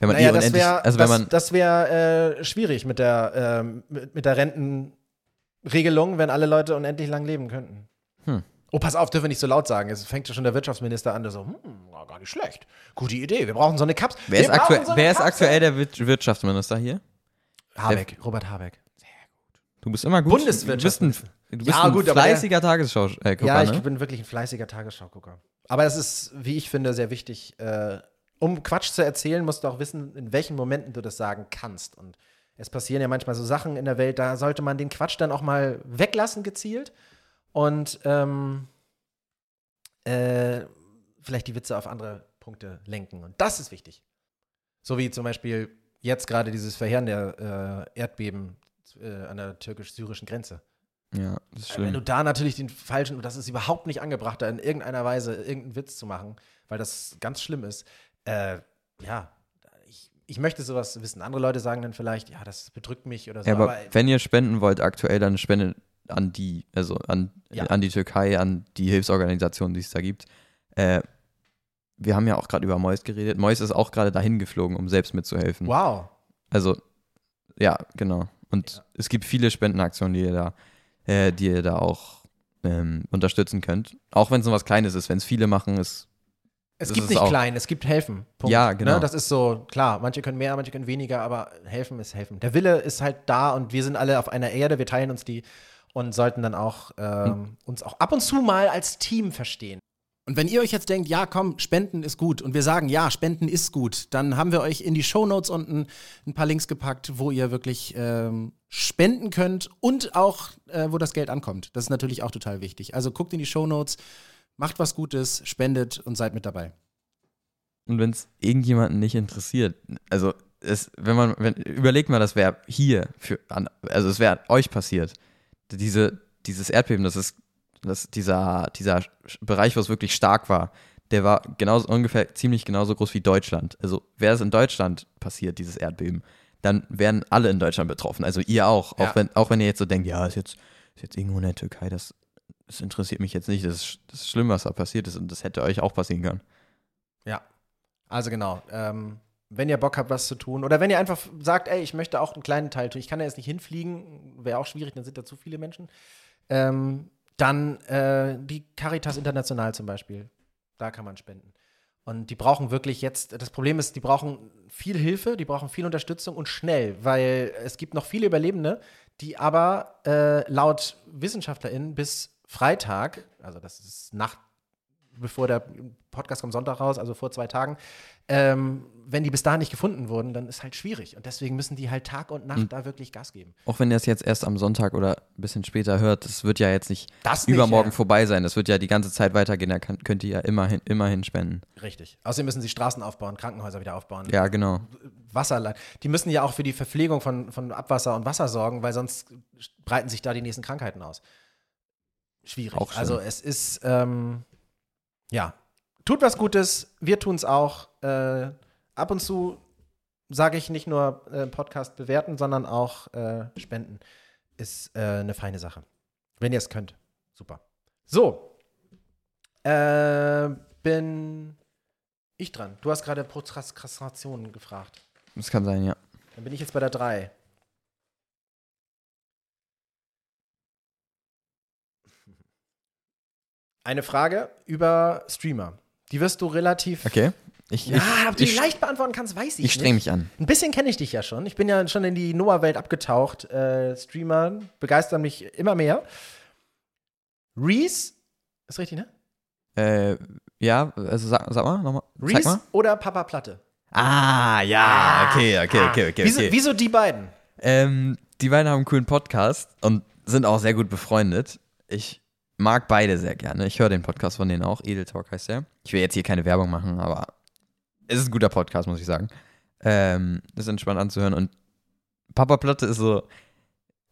Wenn man Naja, eh das wäre also das, wär, äh, schwierig mit der, ähm, mit, mit der Rentenregelung, wenn alle Leute unendlich lang leben könnten. Hm. Oh, pass auf, dürfen wir nicht so laut sagen. Es fängt ja schon der Wirtschaftsminister an, der so, hm, gar nicht schlecht. Gute Idee, wir brauchen so eine Kapsel. wer ist, aktuell, so wer ist aktuell der Wir- Wirtschaftsminister hier? Habeck, Robert Habeck. Du bist immer gut. Bundeswirtschaftsminister. Du bist ein, du bist Ja, ein gut, der- fleißiger Tagesschau-Gucker, Ja, ich ne? bin wirklich ein fleißiger Tagesschau-Gucker. Aber es ist, wie ich finde, sehr wichtig. Äh, um Quatsch zu erzählen, musst du auch wissen, in welchen Momenten du das sagen kannst. Und es passieren ja manchmal so Sachen in der Welt, da sollte man den Quatsch dann auch mal weglassen, gezielt. Und ähm, äh, vielleicht die Witze auf andere Punkte lenken. Und das ist wichtig. So wie zum Beispiel jetzt gerade dieses verheerende äh, Erdbeben äh, an der türkisch-syrischen Grenze. Ja, das ist Wenn du da natürlich den falschen, und das ist überhaupt nicht angebracht, da in irgendeiner Weise irgendeinen Witz zu machen, weil das ganz schlimm ist. Äh, ja, ich, ich möchte sowas wissen. Andere Leute sagen dann vielleicht, ja, das bedrückt mich oder so. Ja, aber aber wenn ihr spenden wollt aktuell, dann spendet an die, also an, Ja. an die Türkei, an die Hilfsorganisationen, die es da gibt. Äh, wir haben ja auch gerade über Mois geredet. Mois ist auch gerade dahin geflogen, um selbst mitzuhelfen. wow. Also, ja, genau. Und Ja. es gibt viele Spendenaktionen, die ihr da, äh, die ihr da auch ähm, unterstützen könnt. Auch wenn es nur was Kleines ist. Wenn es viele machen, ist Es Das gibt nicht klein, es gibt helfen. Punkt. Ja, genau. Ne, das ist so, klar, manche können mehr, manche können weniger, aber helfen ist helfen. Der Wille ist halt da und wir sind alle auf einer Erde, wir teilen uns die und sollten dann auch ähm, uns auch ab und zu mal als Team verstehen. Und wenn ihr euch jetzt denkt, ja, komm, Spenden ist gut und wir sagen, ja, Spenden ist gut, dann haben wir euch in die Shownotes unten ein paar Links gepackt, wo ihr wirklich ähm, spenden könnt und auch, äh, wo das Geld ankommt. Das ist natürlich auch total wichtig. Also guckt in die Shownotes, macht was Gutes, spendet und seid mit dabei. Und wenn es irgendjemanden nicht interessiert, also es, wenn man, wenn, überlegt mal, das wäre hier für, an, also es wäre euch passiert. Diese, dieses Erdbeben, das ist, das, dieser, dieser Bereich, wo es wirklich stark war, der war genauso ungefähr ziemlich genauso groß wie Deutschland. Also wäre es in Deutschland passiert, dieses Erdbeben, dann wären alle in Deutschland betroffen. Also ihr auch. Ja. Auch, wenn, auch wenn ihr jetzt so denkt, ja, ist jetzt, ist jetzt irgendwo in der Türkei, das, das interessiert mich jetzt nicht. Das ist, das ist schlimm, was da passiert ist und das hätte euch auch passieren können. Ja. Also genau. Ähm, wenn ihr Bock habt, was zu tun, oder wenn ihr einfach sagt, ey, ich möchte auch einen kleinen Teil tun, ich kann ja jetzt nicht hinfliegen, wäre auch schwierig, dann sind da zu viele Menschen. Ähm, dann äh, die Caritas International zum Beispiel. Da kann man spenden. Und die brauchen wirklich jetzt, das Problem ist, die brauchen viel Hilfe, die brauchen viel Unterstützung und schnell, weil es gibt noch viele Überlebende, die aber äh, laut WissenschaftlerInnen bis Freitag, also das ist Nacht, bevor der Podcast kommt Sonntag raus, also vor zwei Tagen, ähm, wenn die bis dahin nicht gefunden wurden, dann ist halt schwierig. Und deswegen müssen die halt Tag und Nacht Mhm. da wirklich Gas geben. Auch wenn ihr es jetzt erst am Sonntag oder ein bisschen später hört, das wird ja jetzt nicht Das nicht, übermorgen ja. vorbei sein. Das wird ja die ganze Zeit weitergehen. Da kann, könnt ihr ja immerhin, immerhin spenden. Richtig. Außerdem müssen sie Straßen aufbauen, Krankenhäuser wieder aufbauen. Ja, genau. Wasserleitungen. Die müssen ja auch für die Verpflegung von, von Abwasser und Wasser sorgen, weil sonst breiten sich da die nächsten Krankheiten aus. Schwierig. Auch also es ist, ähm, ja, tut was Gutes, wir tun es auch. Äh, ab und zu sage ich nicht nur äh, Podcast bewerten, sondern auch äh, spenden. Ist äh, eine feine Sache. Wenn ihr es könnt. Super. So. Äh, bin ich dran. Du hast gerade Prokrastination gefragt. Das kann sein, ja. Dann bin ich jetzt bei der 3. Eine Frage über Streamer. Die wirst du relativ. Okay. Ich, Ja, ich, ob du die ich, leicht beantworten kannst, weiß ich, ich streng nicht. mich an. Ein bisschen kenne ich dich ja schon. Ich bin ja schon in die Noah-Welt abgetaucht. Äh, Streamer begeistern mich immer mehr. Reese, ist richtig, ne? Äh, ja, also sag, sag mal, nochmal. Reese mal. oder Papa Platte? Ah, ja, okay, okay, okay, okay. Wieso, okay. wieso die beiden? Ähm, die beiden haben einen coolen Podcast und sind auch sehr gut befreundet. Ich mag beide sehr gerne. Ich höre den Podcast von denen auch. Edel Talk heißt der. Ich will jetzt hier keine Werbung machen, aber es ist ein guter Podcast, muss ich sagen. Ähm, ist entspannt anzuhören. Und Papa Platte ist so,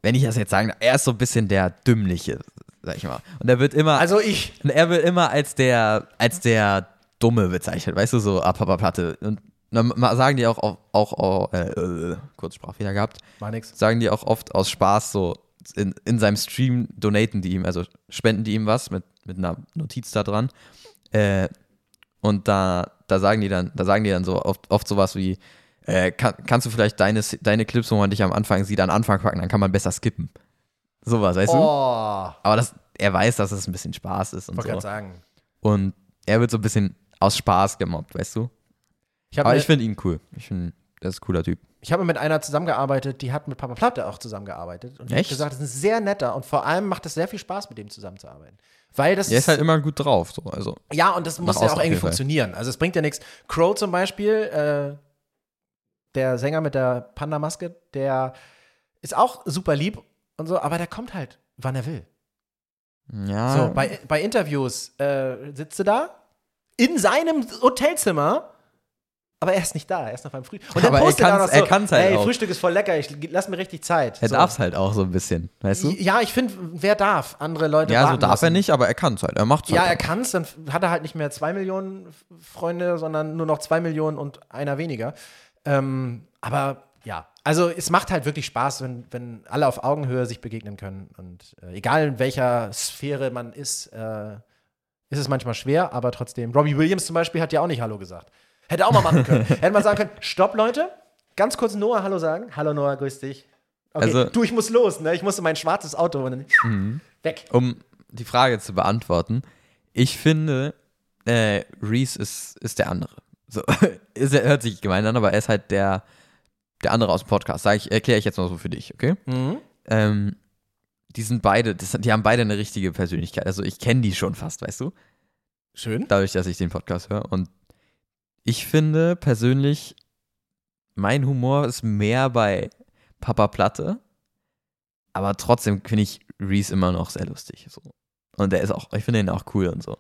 wenn ich das jetzt sagen darf, er ist so ein bisschen der Dümmliche, sag ich mal. Und er wird immer. Also ich. Und er wird immer als der, als der Dumme bezeichnet, weißt du, so, ah, Papa Platte. Und dann sagen die auch, auch, auch, auch äh, äh, kurz Sprachfehler gehabt, War nix. sagen die auch oft aus Spaß so, in, in seinem Stream donaten die ihm, also spenden die ihm was mit, mit einer Notiz da dran. Äh, und da, da sagen die dann, da sagen die dann so oft, oft sowas wie, äh, kann, kannst du vielleicht deine, deine Clips, wo man dich am Anfang sieht, an Anfang packen, dann kann man besser skippen. Sowas, weißt du? Oh, Aber das, er weiß, dass es ein bisschen Spaß ist und wollte so. sagen. Und er wird so ein bisschen aus Spaß gemobbt, weißt du? Ich Aber mit, ich finde ihn cool. Ich finde, der ist ein cooler Typ. Ich hab mit einer zusammengearbeitet, die hat mit Papa Platte auch zusammengearbeitet. Und Echt? gesagt, das ist ein sehr netter und vor allem macht es sehr viel Spaß, mit dem zusammenzuarbeiten. Weil das Er ist halt immer gut drauf, so. Also, Ja, und das muss ja auch irgendwie funktionieren. Also es bringt ja nichts. Crow zum Beispiel, äh, der Sänger mit der Panda-Maske, der ist auch super lieb und so, aber der kommt halt, wann er will. ja. So, bei, bei Interviews äh, sitzt du da in seinem Hotelzimmer, aber er ist nicht da, er ist noch beim Frühstück. Und Aber er dann kann's- noch so, er kann's halt ey, auch. Frühstück ist voll lecker, ich lass mir richtig Zeit. er so. darf es halt auch so ein bisschen, weißt du? Ja, ich finde, wer darf? Andere Leute Ja, so darf lassen. er nicht, aber er kann es halt. Er macht es Ja, er halt. kann es, dann hat er halt nicht mehr zwei Millionen Freunde, sondern nur noch zwei Millionen und einer weniger. Ähm, aber ja, also es macht halt wirklich Spaß, wenn, wenn alle auf Augenhöhe sich begegnen können. Und äh, egal in welcher Sphäre man ist, äh, ist es manchmal schwer, aber trotzdem. Robbie Williams zum Beispiel hat ja auch nicht Hallo gesagt. Hätte auch mal machen können. Hätte man sagen können, stopp Leute, ganz kurz Noah Hallo sagen. Hallo Noah, grüß dich. Okay, Also- du, ich muss los, ne? Ich musste mein schwarzes Auto und dann weg. Um die Frage zu beantworten, ich finde, äh, Reese ist, ist der andere. So, [laughs] ist, er hört sich gemein an, aber er ist halt der, der andere aus dem Podcast. Sag ich, erkläre ich jetzt mal so für dich, okay? Mhm. Ähm, die sind beide, das, die haben beide eine richtige Persönlichkeit. Also ich kenne die schon fast, weißt du? Schön. dadurch, dass ich den Podcast höre. Und ich finde persönlich, mein Humor ist mehr bei Papa Platte, aber trotzdem finde ich Reese immer noch sehr lustig. So. Und der ist auch, ich finde ihn auch cool und so.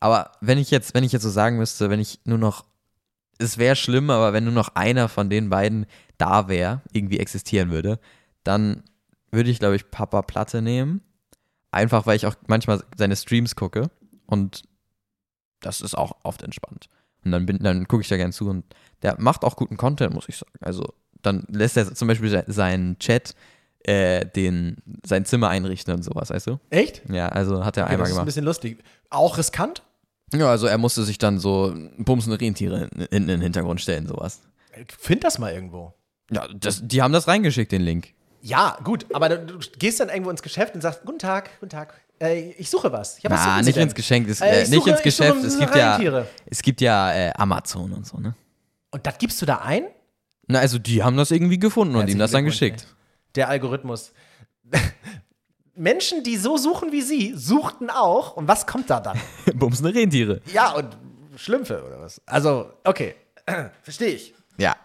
Aber wenn ich jetzt, wenn ich jetzt so sagen müsste, wenn ich nur noch, es wäre schlimm, aber wenn nur noch einer von den beiden da wäre, irgendwie existieren würde, dann würde ich, glaube ich, Papa Platte nehmen. Einfach, weil ich auch manchmal seine Streams gucke und das ist auch oft entspannt. Und dann, bin- dann gucke ich da gern zu und der macht auch guten Content, muss ich sagen. Also dann lässt er zum Beispiel se- seinen Chat äh, den, sein Zimmer einrichten und sowas, weißt du? Echt? Ja, also hat er Okay, einmal das ist ein gemacht. bisschen lustig. Auch riskant? Ja, also er musste sich dann so bumsende Rentiere in, in den Hintergrund stellen, sowas. Find das mal irgendwo. Ja, das, die haben das reingeschickt, den Link. Ja, gut, aber du gehst dann irgendwo ins Geschäft und sagst, guten Tag, guten Tag, äh, ich suche was. Ich hab was Na, nicht ins Geschenk, es, Äh, äh, ich nicht suche- ins ich suche Geschäft. Es gibt ja, Rentiere. es gibt ja äh, Amazon und so, ne? Und das gibst du da ein? Na, also die haben das irgendwie gefunden und ihm das dann Herzlichen geschickt. Der Algorithmus. [laughs] Menschen, die so suchen wie sie, suchten auch. Und was kommt da dann? [laughs] Bumsende Rentiere. ja, und Schlümpfe oder was? Also, okay. [clears throat] Verstehe ich. Ja.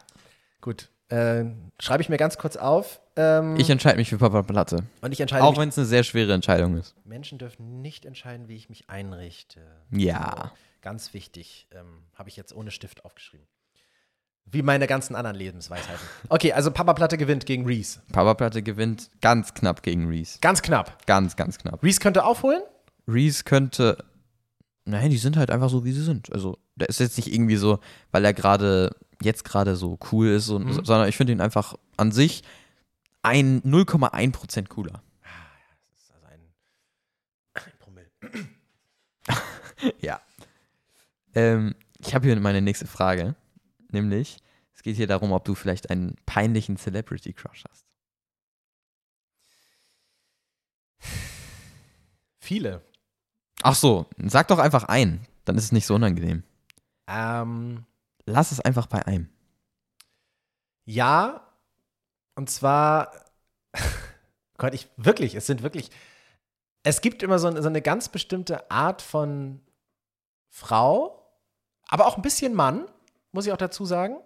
Gut. Äh, Schreibe ich mir ganz kurz auf. Ähm, Ich entscheide mich für Papa Platte. und ich entscheide Auch wenn es eine sehr schwere Entscheidung ist. Menschen dürfen nicht entscheiden, wie ich mich einrichte. Ja. Ganz wichtig. Ähm, Habe ich jetzt ohne Stift aufgeschrieben. Wie meine ganzen anderen Lebensweisheiten. Okay, also Papa Platte gewinnt gegen Reese. Papa Platte gewinnt ganz knapp gegen Reese. Ganz knapp. Ganz, ganz knapp. Reese könnte aufholen. Reese könnte nein, die sind halt einfach so, wie sie sind. Also, der ist jetzt nicht irgendwie so, weil er gerade, jetzt gerade so cool ist, und, Mhm. sondern ich finde ihn einfach an sich 0,1% cooler. Das ist also ein, ein Promille. [laughs] Ja. Ähm, ich habe hier meine nächste Frage, nämlich, es geht hier darum, ob du vielleicht einen peinlichen Celebrity-Crush hast. Viele. Ach so, sag doch einfach ein, dann ist es nicht so unangenehm. Ähm, Lass es einfach bei einem. ja, und zwar, [laughs] Gott, ich wirklich, es sind wirklich, es gibt immer so, so eine ganz bestimmte Art von Frau, aber auch ein bisschen Mann, muss ich auch dazu sagen.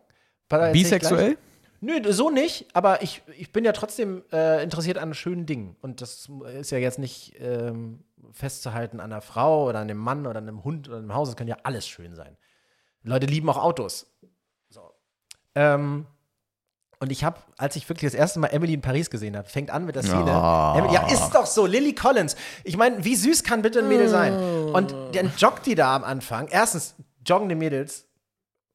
Bisexuell? Nö, so nicht, aber ich, ich bin ja trotzdem äh, interessiert an schönen Dingen. Und das ist ja jetzt nicht ähm, festzuhalten an einer Frau oder an einem Mann oder an einem Hund oder einem Haus. Es kann ja alles schön sein. Leute lieben auch Autos. So. Ähm, und ich habe, als ich wirklich das erste Mal Emily in Paris gesehen habe, fängt an mit der Szene. Oh. Emily, ja, ist doch so, Lily Collins. Ich meine, wie süß kann bitte ein Mädel sein? Und dann joggt die da am Anfang. Erstens, joggende Mädels,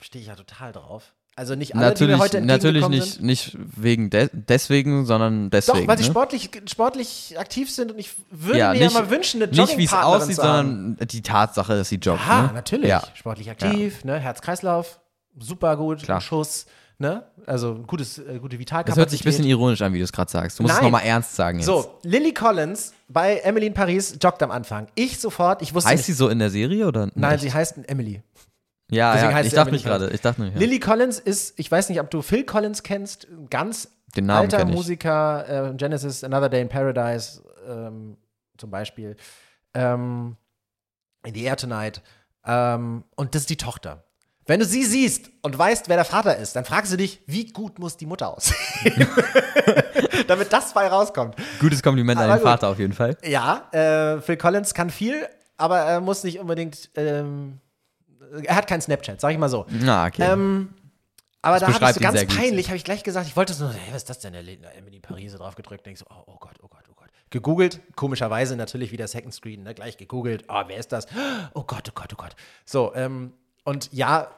stehe ich ja total drauf. Also nicht alle, die mir Natürlich, heute natürlich nicht, sind. nicht wegen de deswegen, sondern deswegen. Doch, weil sie ne? sportlich, sportlich aktiv sind und ich würde Ja, mir nicht- ja mal wünschen, eine Nicht wie es aussieht, sondern die Tatsache, dass sie joggt. Ja, ne? natürlich. Ja. Sportlich aktiv, ne? Herz-Kreislauf, super gut, Klar. Schuss, ne? Also gutes, äh, gute Das Vitalkapazität. hört sich ein bisschen ironisch an, wie du es gerade sagst. Du musst es Nein. nochmal ernst sagen jetzt. So, Lily Collins bei Emily in Paris joggt am Anfang. Ich sofort, ich wusste heißt nicht. sie so in der Serie oder? Nein, nicht? sie heißt Emily. Ja, ja heißt ich dachte mich gerade. Ich dachte mich. Ja. Lily Collins ist, ich weiß nicht, ob du Phil Collins kennst, ganz Den Namen alter. Musiker, äh, Genesis, Another Day in Paradise ähm, zum Beispiel, ähm, In the Air Tonight. Ähm, und das ist die Tochter. Wenn du sie siehst und weißt, wer der Vater ist, dann fragst du dich, wie gut muss die Mutter aussehen? [laughs] Damit das bei rauskommt. Gutes Kompliment an Aber den gut. Vater auf jeden Fall. Ja, äh, Phil Collins kann viel, aber er muss nicht unbedingt. Ähm, er hat kein Snapchat, sag ich mal so. Na, okay. Ähm, aber Das da habe ich so ganz peinlich, habe ich gleich gesagt, ich wollte es nur, hey, was ist das denn? Da Emily Paris drauf gedrückt, denke so, oh, oh Gott, oh Gott, oh Gott. Gegoogelt, komischerweise natürlich wieder Second Screen, ne? gleich gegoogelt, oh, wer ist das? Oh Gott, oh Gott, oh Gott. So, ähm, und ja,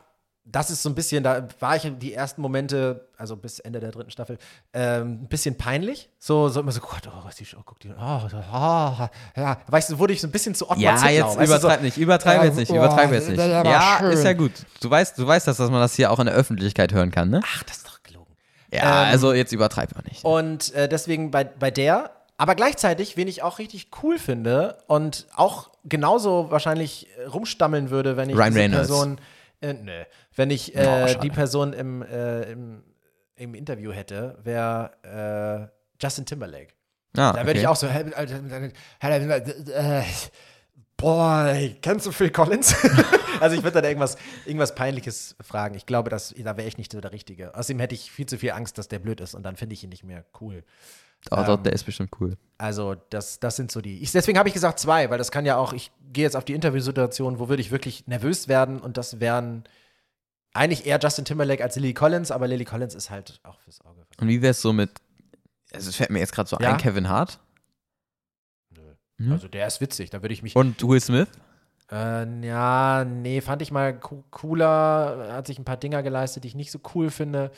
das ist so ein bisschen, da war ich die ersten Momente, also bis Ende der dritten Staffel, ähm, ein bisschen peinlich. So, so immer so, Gott, oh, was die, oh, guck die, oh, so, oh, ja, weißt du, wurde ich so ein bisschen zu Ottmar ja, Zittlau, jetzt übertreib nicht, übertreib Ja, jetzt nicht, oh, übertreib jetzt nicht. war Ja, schön. ist ja gut. Du weißt, du weißt, dass, dass man das hier auch in der Öffentlichkeit hören kann, ne? Ach, das ist doch gelogen. Ja, ähm, also jetzt übertreib auch nicht. Und äh, deswegen bei, bei der, aber gleichzeitig, wen ich auch richtig cool finde und auch genauso wahrscheinlich rumstammeln würde, wenn ich Ryan diese. Person, äh, nö, wenn ich Oh, äh, schade. die Person im, äh, im, im Interview hätte, wäre äh, Justin Timberlake. Ah, Da würde ich auch so, äh, äh, boah, kennst du Phil Collins? [laughs] also ich würde da irgendwas, irgendwas Peinliches fragen. Ich glaube, dass, da wäre ich nicht so der Richtige. Außerdem hätte ich viel zu viel Angst, dass der blöd ist und dann finde ich ihn nicht mehr cool. Oh, doch, ähm, der ist bestimmt cool. Also das, das sind so die. Ich, deswegen habe ich gesagt zwei, weil das kann ja auch, ich gehe jetzt auf die Interviewsituation, wo würde ich wirklich nervös werden und das wären eigentlich eher Justin Timberlake als Lily Collins, aber Lily Collins ist halt auch fürs Auge. Und wie wär's so mit, also es fällt mir jetzt gerade so Ja? ein, Kevin Hart Nö. Mhm. Also der ist witzig, da würde ich mich. und Will Smith? Äh, ja, nee, fand ich mal co- cooler, hat sich ein paar Dinger geleistet, die ich nicht so cool finde.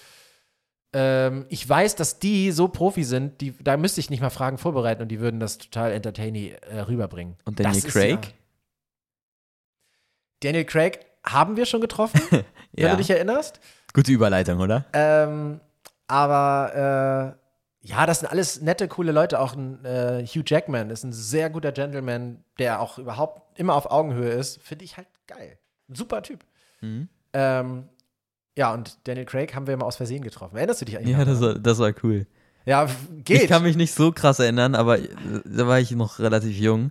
Ähm, ich weiß, dass die so Profi sind, die, da müsste ich nicht mal Fragen vorbereiten und die würden das total entertaining äh, rüberbringen. Und Daniel Das Craig? Ja, Daniel Craig haben wir schon getroffen, [laughs] wenn Ja. du dich erinnerst. Gute Überleitung, oder? Ähm, aber äh, ja, das sind alles nette, coole Leute. Auch ein äh, Hugh Jackman ist ein sehr guter Gentleman, der auch überhaupt immer auf Augenhöhe ist. Finde ich halt geil. Ein super Typ. Mhm. Ähm, ja, und Daniel Craig haben wir immer aus Versehen getroffen. Erinnerst du dich eigentlich? Ja, das daran? war, das war cool. ja, geht. Ich kann mich nicht so krass erinnern, aber äh, da war ich noch relativ jung.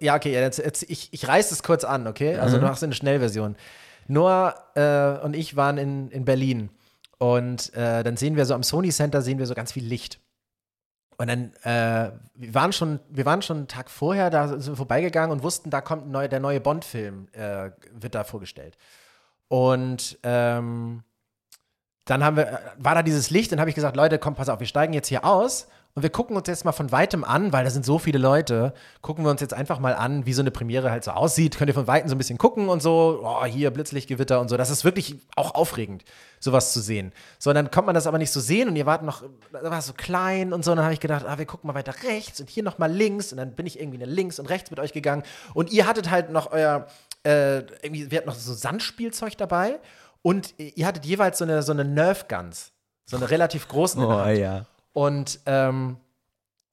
Ja, okay, jetzt, jetzt, ich, ich reiß es kurz an, okay? Also Mhm. du machst eine Schnellversion. Noah äh, und ich waren in, in Berlin und äh, dann sehen wir so am Sony Center sehen wir so ganz viel Licht. Und dann, äh, wir waren schon, wir waren schon einen Tag vorher da sind wir vorbeigegangen und wussten, da kommt neu, der neue Bond-Film, äh, wird da vorgestellt. Und ähm, dann haben wir, äh, war da dieses Licht, dann habe ich gesagt, Leute, komm, pass auf, wir steigen jetzt hier aus Und wir gucken uns jetzt mal von weitem an, weil da sind so viele Leute, gucken wir uns jetzt einfach mal an, wie so eine Premiere halt so aussieht. Könnt ihr von weitem so ein bisschen gucken und so, oh, hier Blitzlichtgewitter und so. Das ist wirklich auch aufregend, sowas zu sehen. So, und dann kommt man das aber nicht so sehen und ihr wart noch, da war so klein und so. Und dann habe ich gedacht, ah, wir gucken mal weiter rechts und hier noch mal links. Und dann bin ich irgendwie links und rechts mit euch gegangen. Und ihr hattet halt noch euer, äh, irgendwie, wir hatten noch so Sandspielzeug dabei. Und ihr hattet jeweils so eine, so eine Nerf Guns. So eine relativ großen. Oh ja. Und ähm,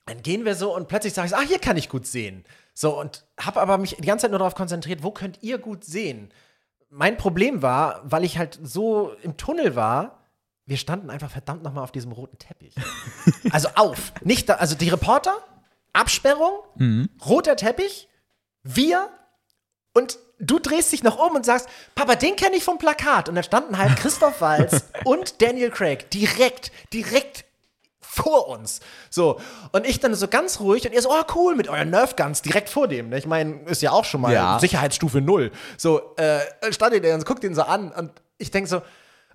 dann gehen wir so und plötzlich sage ich, ach, hier kann ich gut sehen. So, und habe aber mich die ganze Zeit nur darauf konzentriert, wo könnt ihr gut sehen? Mein Problem war, weil ich halt so im Tunnel war, wir standen einfach verdammt nochmal auf diesem roten Teppich. [laughs] also auf. Nicht da, also die Reporter, Absperrung, roter Teppich, wir und du drehst dich noch um und sagst, Papa, den kenne ich vom Plakat. Und da standen halt Christoph Walz [laughs] und Daniel Craig direkt, direkt vor uns. So. Und ich dann so ganz ruhig und ihr so, oh cool, mit euren Nerf Guns direkt vor dem. Ne? Ich meine, ist ja auch schon mal Ja. Sicherheitsstufe null. So, äh, stand ihr und guckt ihn so an und ich denke so,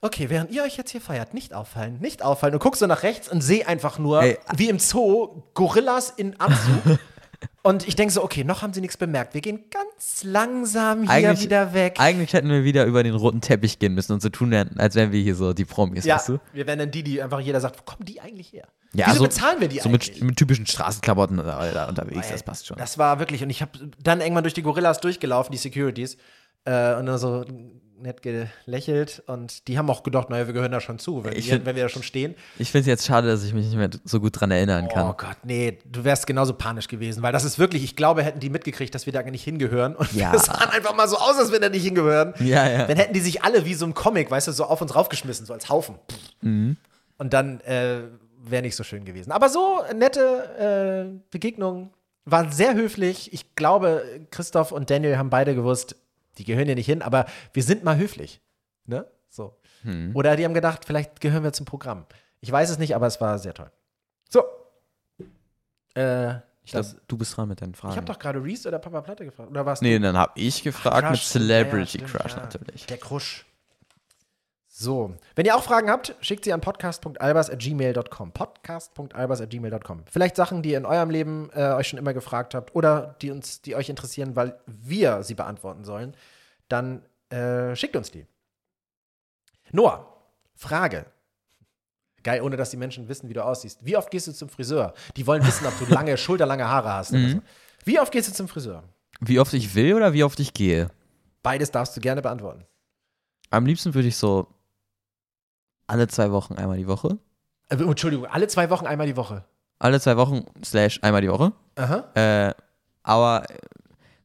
okay, während ihr euch jetzt hier feiert, nicht auffallen, nicht auffallen und guck so nach rechts und sehe einfach nur, Ey. wie im Zoo, Gorillas in Anzug. [laughs] Und ich denke so, okay, noch haben sie nichts bemerkt. Wir gehen ganz langsam hier Eigentlich- wieder weg. Eigentlich hätten wir wieder über den roten Teppich gehen müssen und so tun, als wären wir hier so die Promis, ja, weißt du? wir werden dann die, die einfach jeder sagt, wo kommen die eigentlich her? Ja, Wieso so- bezahlen wir die So eigentlich? mit, mit typischen Straßenklamotten da, unterwegs, das passt schon. Das war wirklich, und ich habe dann irgendwann durch die Gorillas durchgelaufen, die Securities, äh, und dann so nett gelächelt und die haben auch gedacht, naja, wir gehören da schon zu, wenn, Ich wir, find- wenn wir da schon stehen. Ich finde es jetzt schade, dass ich mich nicht mehr so gut dran erinnern kann. Oh Gott, nee, du wärst genauso panisch gewesen, weil das ist wirklich, ich glaube, hätten die mitgekriegt, dass wir da nicht hingehören. Und Ja. wir sahen einfach mal so aus, als wenn wir da nicht hingehören. Ja, ja. Dann hätten die sich alle wie so ein Comic, weißt du, so auf uns raufgeschmissen, so als Haufen. Mhm. Und dann äh, wäre nicht so schön gewesen. Aber so nette äh, Begegnung, war sehr höflich. Ich glaube, Christoph und Daniel haben beide gewusst, die gehören hier nicht hin, aber wir sind mal höflich. Ne? So. Hm. Oder die haben gedacht, vielleicht gehören wir zum Programm. Ich weiß es nicht, aber es war sehr toll. So. Äh, Ich glaube, du bist dran mit deinen Fragen. ich habe doch gerade Reese oder Papa Platte gefragt. Oder was? nee, dann habe ich gefragt mit Crush, Celebrity ja, stimmt, Crush ja. natürlich. Der Krusch. So, wenn ihr auch Fragen habt, schickt sie an podcast.albers.gmail.com. Podcast.albers.gmail.com. Vielleicht Sachen, die ihr in eurem Leben äh, euch schon immer gefragt habt oder die uns, die euch interessieren, weil wir sie beantworten sollen, dann äh, schickt uns die. Noah, Frage. Geil, ohne dass die Menschen wissen, wie du aussiehst. Wie oft gehst du zum Friseur? Die wollen wissen, ob du lange, [laughs] schulterlange Haare hast. Oder so. Wie oft gehst du zum Friseur? Wie oft ich will oder wie oft ich gehe? Beides darfst du gerne beantworten. Am liebsten würde ich so alle zwei Wochen einmal die Woche. Äh, Entschuldigung, alle zwei Wochen einmal die Woche. Alle zwei Wochen slash einmal die Woche. Aha. Äh, aber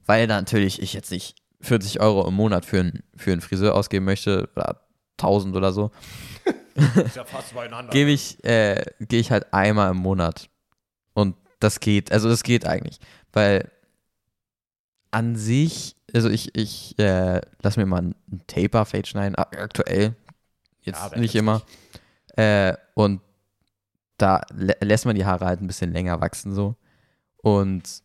weil natürlich ich jetzt nicht 40 Euro im Monat für, einen für einen Friseur ausgeben möchte oder 1000 oder so, [laughs] ja gebe ich, äh, gehe ich halt einmal im Monat. Und das geht, also das geht eigentlich. Weil an sich, also ich, ich äh, lass mir mal einen Taper-Fade schneiden, ak- aktuell. Jetzt Ja, nicht immer. Äh, und da lä lässt man die Haare halt ein bisschen länger wachsen so. Und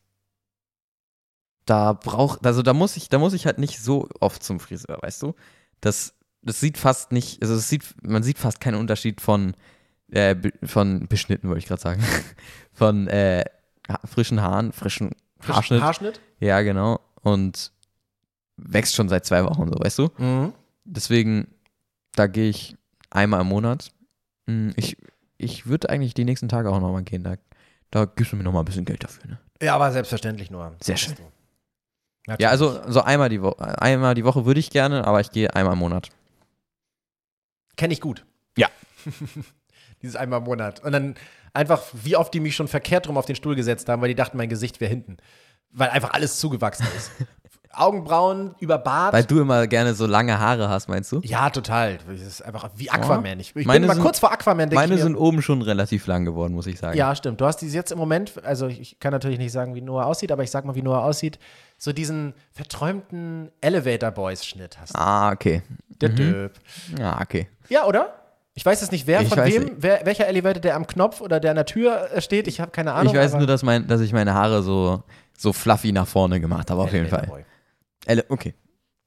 da braucht, also da muss ich, da muss ich halt nicht so oft zum Friseur, weißt du? Das, das sieht fast nicht, also es sieht, man sieht fast keinen Unterschied von, äh, von beschnitten, wollte ich gerade sagen. [laughs] Von äh, frischen Haaren, frischen Haarschnitt. Haarschnitt? Ja, genau. Und wächst schon seit zwei Wochen so, weißt du? Mhm. Deswegen, da gehe ich einmal im Monat. Hm, Ich, ich würde eigentlich die nächsten Tage auch nochmal gehen. Da, da gibst du mir nochmal ein bisschen Geld dafür. Ne? Ja, aber selbstverständlich nur. Sehr schön. Ja, also so einmal die Woche. Einmal die Woche würde ich gerne, aber ich gehe einmal im Monat. Kenne ich gut. Ja. [laughs] Dieses einmal im Monat. Und dann einfach, wie oft die mich schon verkehrt rum auf den Stuhl gesetzt haben, weil die dachten, mein Gesicht wäre hinten. Weil einfach alles zugewachsen ist. [laughs] Augenbrauen über Bart. Weil du immer gerne so lange Haare hast, meinst du? ja, total. Das ist einfach wie Aquaman. Ich, ich Meine bin sind- kurz vor Aquaman, Meine mir. sind oben schon relativ lang geworden, muss ich sagen. Ja, stimmt. Du hast diese jetzt im Moment, also ich kann natürlich nicht sagen, wie Noah aussieht, aber ich sag mal, wie Noah aussieht. So diesen verträumten Elevator Boys Schnitt hast du. Ah, okay. Der Döp. Ja, okay. Ja, oder? Ich weiß jetzt nicht, wer Ich von wem, wer, welcher Elevator, der am Knopf oder der an der Tür steht. Ich habe keine Ahnung. ich weiß nur, dass, mein, dass ich meine Haare so, so fluffy nach vorne gemacht habe, auf jeden Elevator Fall. Boy. Ele okay.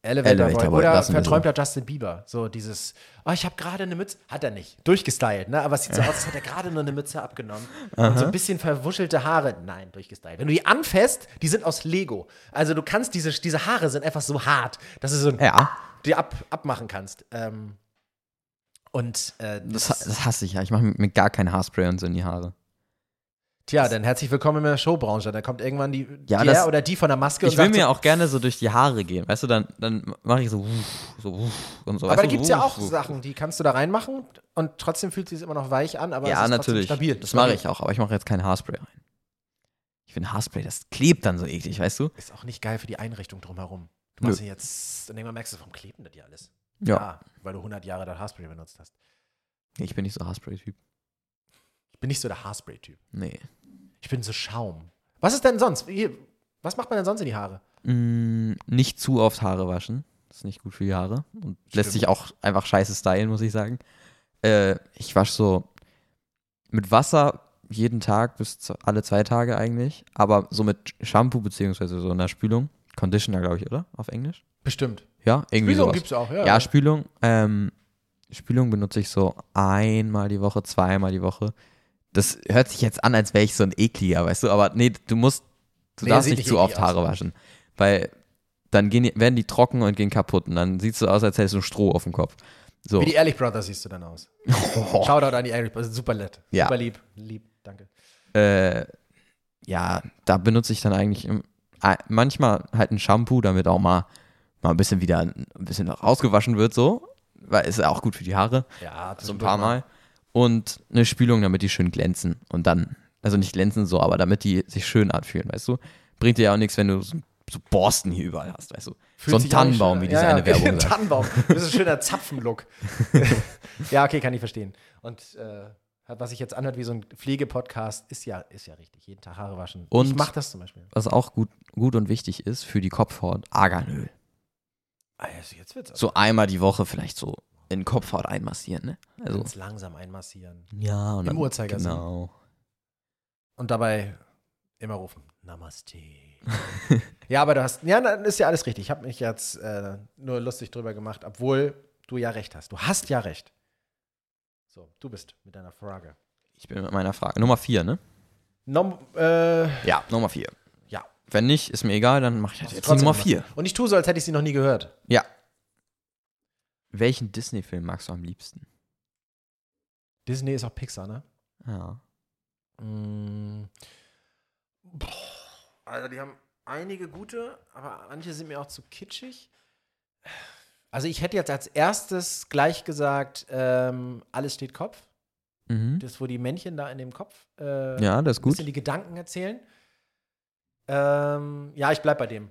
Elevator, Elevator Boy. Oder verträumter Justin Bieber. So dieses, oh, ich habe gerade eine Mütze. Hat er nicht. Durchgestylt, ne? Aber es sieht so [laughs] aus, als hätte er gerade nur eine Mütze abgenommen. Und so ein bisschen verwuschelte Haare. Nein, durchgestylt. Wenn du die anfasst, die sind aus Lego. Also du kannst diese, diese Haare sind einfach so hart, dass du so ein, Ja, die ab, abmachen kannst. Ähm, und äh, das, das, das hasse ich ja. Ich mache mir gar kein Haarspray und so in die Haare. Tja, dann herzlich willkommen in der Showbranche. Dann kommt irgendwann die, Ja, der das- oder die von der Maske Ich will mir so, auch gerne so durch die Haare gehen. Weißt du, dann, dann mache ich so, wuff, so wuff und so. Aber weißt da gibt es ja auch wuff. Sachen, die kannst du da reinmachen und trotzdem fühlt sich immer noch weich an, aber es Ja, ist trotzdem natürlich. stabil. Das mache ich auch, aber ich mache jetzt kein Haarspray rein. Ich finde Haarspray, das klebt dann so eklig, weißt du? Ist auch nicht geil für die Einrichtung drumherum. Du Nö. machst ja jetzt, und irgendwann merkst du, warum klebt denn das hier alles? Ja. weil du 100 Jahre das Haarspray benutzt hast. Ich bin nicht so Haarspray-Typ. Ich bin nicht so der Haarspray-Typ. Nee. Ich bin so Schaum. Was ist denn sonst? Was macht man denn sonst in die Haare? Mm, nicht zu oft Haare waschen. Das ist nicht gut für die Haare. Und lässt Stimmt. sich auch einfach scheiße stylen, muss ich sagen. Äh, ich wasche so mit Wasser jeden Tag bis alle zwei Tage eigentlich. Aber so mit Shampoo beziehungsweise so einer Spülung. Conditioner, glaube ich, oder? Auf Englisch? Bestimmt. Ja, irgendwie Spülung sowas. gibt es auch, ja. Ja, Spülung. Ähm, Spülung benutze ich so einmal die Woche, zweimal die Woche. Das hört sich jetzt an, als wäre ich so ein ekliger, weißt du? Aber nee, du musst, du Nee, darfst nicht zu oft eklig aus. Haare waschen. Weil dann gehen werden die trocken und gehen kaputt. Und dann es so aus, als hättest du Stroh auf dem Kopf. So. Wie die Ehrlich Brothers siehst du dann aus. [laughs] Shoutout an die Ehrlich Brothers. Super nett. Ja. Super lieb. Lieb, danke. äh, ja, da benutze ich dann eigentlich im, manchmal halt ein Shampoo, damit auch mal, mal ein bisschen wieder ein bisschen rausgewaschen wird, so. Weil ist ja auch gut für die Haare. Ja, so ein paar Mal. Und eine Spülung, damit die schön glänzen. Und dann, also nicht glänzen so, aber damit die sich schön anfühlen, weißt du? Bringt dir ja auch nichts, wenn du so, so Borsten hier überall hast, weißt du? Fühlt so ein Tannenbaum, wie diese ja, eine ja, Werbung Ein [laughs] sagt. Tannenbaum. Das ist ein schöner Zapfenlook. [laughs] ja, okay, kann ich verstehen. Und äh, was sich jetzt anhört wie so ein Pflegepodcast, ist ja, ist ja richtig. Jeden Tag Haare waschen. Und- ich mach das zum Beispiel. Was auch gut, gut und wichtig ist für die Kopfhaut, Arganöl. Ah, jetzt- jetzt wird's So einmal die Woche vielleicht so in Kopfhaut einmassieren, ne? Also, ganz langsam einmassieren. ja, und Im Uhrzeigersinn. Genau. Und dabei immer rufen. Namaste. [laughs] ja, aber du hast, ja, dann ist ja alles richtig. Ich habe mich jetzt äh, nur lustig drüber gemacht, obwohl du ja recht hast. Du hast ja recht. So, du bist mit deiner Frage. Ich bin mit meiner Frage. Nummer vier, ne? Nom, äh, Ja, Nummer vier. ja. Wenn nicht, ist mir egal, dann mache ich halt jetzt die trotzdem Nummer vier. Und ich tue so, als hätte ich sie noch nie gehört. Ja. Welchen Disney-Film magst du am liebsten? Disney ist auch Pixar, ne? Ja. Mm. Boah. Also die haben einige gute, aber manche sind mir auch zu kitschig. Also ich hätte jetzt als erstes gleich gesagt, ähm, alles steht Kopf. Mhm. Das, wo die Männchen da in dem Kopf äh, Ja, das ist ein gut. bisschen die Gedanken erzählen. Ähm, ja, ich bleib bei dem.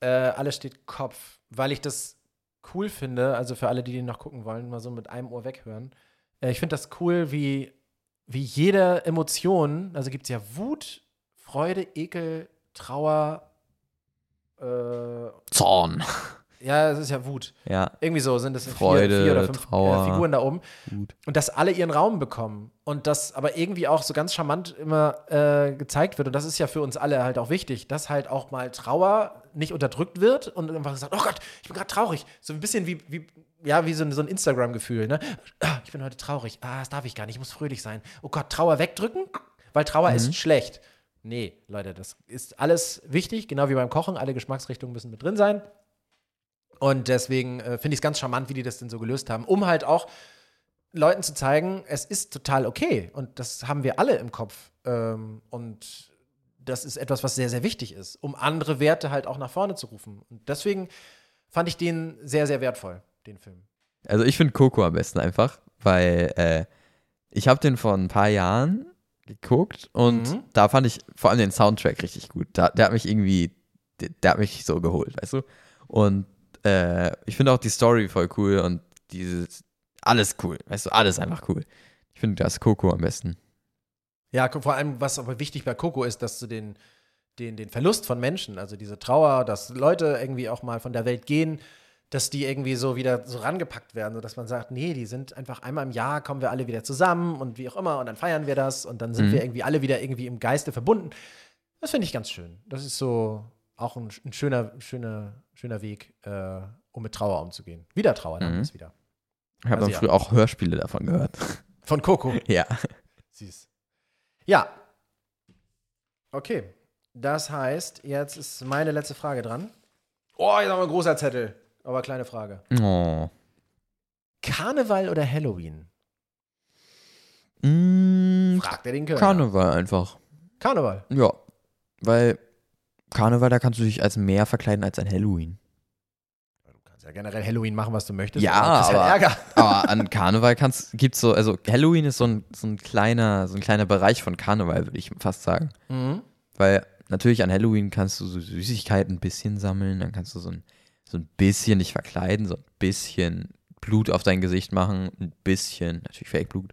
Äh, alles steht Kopf, weil ich das cool finde, also für alle, die den noch gucken wollen, mal so mit einem Ohr weghören. Äh, ich finde das cool, wie, wie jede Emotion, also gibt es ja Wut, Freude, Ekel, Trauer, äh, Zorn. Ja, es ist ja Wut. Ja, Irgendwie so sind es Freude, vier, vier oder fünf Trauer. Figuren da oben. gut. Und dass alle ihren Raum bekommen und das aber irgendwie auch so ganz charmant immer äh, gezeigt wird. Und das ist ja für uns alle halt auch wichtig, dass halt auch mal Trauer nicht unterdrückt wird und einfach gesagt, oh Gott, ich bin gerade traurig. So ein bisschen wie, wie ja, wie so ein, so ein Instagram-Gefühl, ne? [clears throat] Ich bin heute traurig. Ah, das darf ich gar nicht. Ich muss fröhlich sein. Oh Gott, Trauer wegdrücken, weil Trauer ist schlecht. Nee, Leute, das ist alles wichtig, genau wie beim Kochen. Alle Geschmacksrichtungen müssen mit drin sein. Und deswegen äh, finde ich es ganz charmant, wie die das denn so gelöst haben, um halt auch Leuten zu zeigen, es ist total okay. Und das haben wir alle im Kopf. Ähm, und das ist etwas, was sehr, sehr wichtig ist, um andere Werte halt auch nach vorne zu rufen. Und deswegen fand ich den sehr, sehr wertvoll, den Film. Also ich finde Coco am besten einfach, weil äh, ich habe den vor ein paar Jahren geguckt und Mhm. da fand ich vor allem den Soundtrack richtig gut. Da, der hat mich irgendwie, der, der hat mich so geholt, weißt du? Und äh, ich finde auch die Story voll cool und dieses, alles cool, weißt du, alles einfach cool. Ich finde das Coco am besten. Ja, vor allem, was aber wichtig bei Coco ist, dass du den, den, den Verlust von Menschen, also diese Trauer, dass Leute irgendwie auch mal von der Welt gehen, dass die irgendwie so wieder so rangepackt werden, sodass man sagt, nee, die sind einfach einmal im Jahr, kommen wir alle wieder zusammen und wie auch immer und dann feiern wir das und dann sind Mhm. wir irgendwie alle wieder irgendwie im Geiste verbunden. Das finde ich ganz schön. Das ist so auch ein, ein schöner, schöner, schöner Weg, äh, um mit Trauer umzugehen. Wieder Trauer, dann Mhm. ist wieder. Ich habe Also dann ja. früher auch Hörspiele davon gehört. [laughs] Von Coco. ja. Süß. Ja. Okay. Das heißt, jetzt ist meine letzte Frage dran. Oh, jetzt haben wir ein großer Zettel. Aber kleine Frage. Oh. Karneval oder Halloween? Mm, Fragt er den Kölner. Karneval einfach. Karneval. Ja. Weil Karneval, da kannst du dich als mehr verkleiden als ein Halloween. Du kannst ja generell Halloween machen, was du möchtest. Ja, aber halt Ärger. [laughs] Aber an Karneval kannst, gibt's so, also Halloween ist so ein, so ein kleiner, so ein kleiner Bereich von Karneval, würde ich fast sagen. Mhm. Weil natürlich an Halloween kannst du so Süßigkeiten ein bisschen sammeln, dann kannst du so ein, so ein bisschen dich verkleiden, so ein bisschen Blut auf dein Gesicht machen, ein bisschen, natürlich Fake-Blut,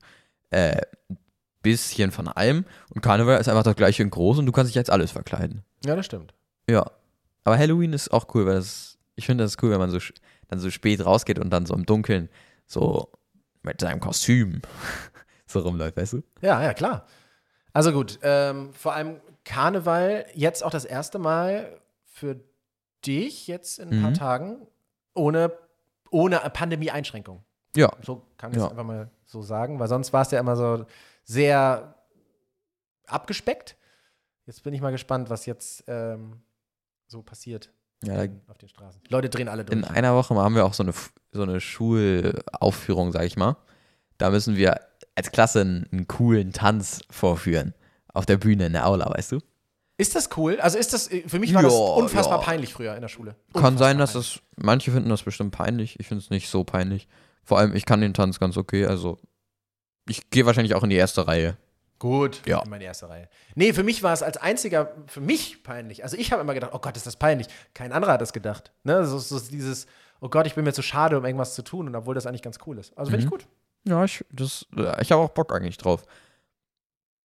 äh, ein bisschen von allem. Und Karneval ist einfach das gleiche in groß und du kannst dich als alles verkleiden. Ja, das stimmt. Ja. Aber Halloween ist auch cool, weil das, ich finde das cool, wenn man so dann so spät rausgeht und dann so im Dunkeln so mit seinem Kostüm [laughs] so rumläuft, weißt du? Ja, ja, klar. Also gut, ähm, vor allem Karneval jetzt auch das erste Mal für dich jetzt in ein paar Mhm. Tagen ohne, ohne Pandemie-Einschränkung. Ja. So kann ich es Ja. einfach mal so sagen, weil sonst war es ja immer so sehr abgespeckt. Jetzt bin ich mal gespannt, was jetzt ähm, so passiert Ja, auf den Straßen. Die Leute drehen alle durch. In einer Woche haben wir auch so eine, so eine Schulaufführung, sag ich mal. Da müssen wir als Klasse einen, einen coolen Tanz vorführen. Auf der Bühne in der Aula, weißt du? Ist das cool? Also ist das, für mich war das Ja, unfassbar ja. peinlich früher in der Schule. Kann Unfassbar sein, dass das, manche finden das bestimmt peinlich. Ich finde es nicht so peinlich. Vor allem, ich kann den Tanz ganz okay. Also, ich gehe wahrscheinlich auch in die erste Reihe. Gut, Ja. in meine erste Reihe. Nee, für mich war es als einziger, für mich peinlich. Also ich habe immer gedacht, oh Gott, ist das peinlich. Kein anderer hat das gedacht. Ne? So, so dieses, oh Gott, ich bin mir zu schade, um irgendwas zu tun. Und obwohl das eigentlich ganz cool ist. Also finde ich Mhm. gut. Ja, ich, das, äh, ich habe auch Bock eigentlich drauf.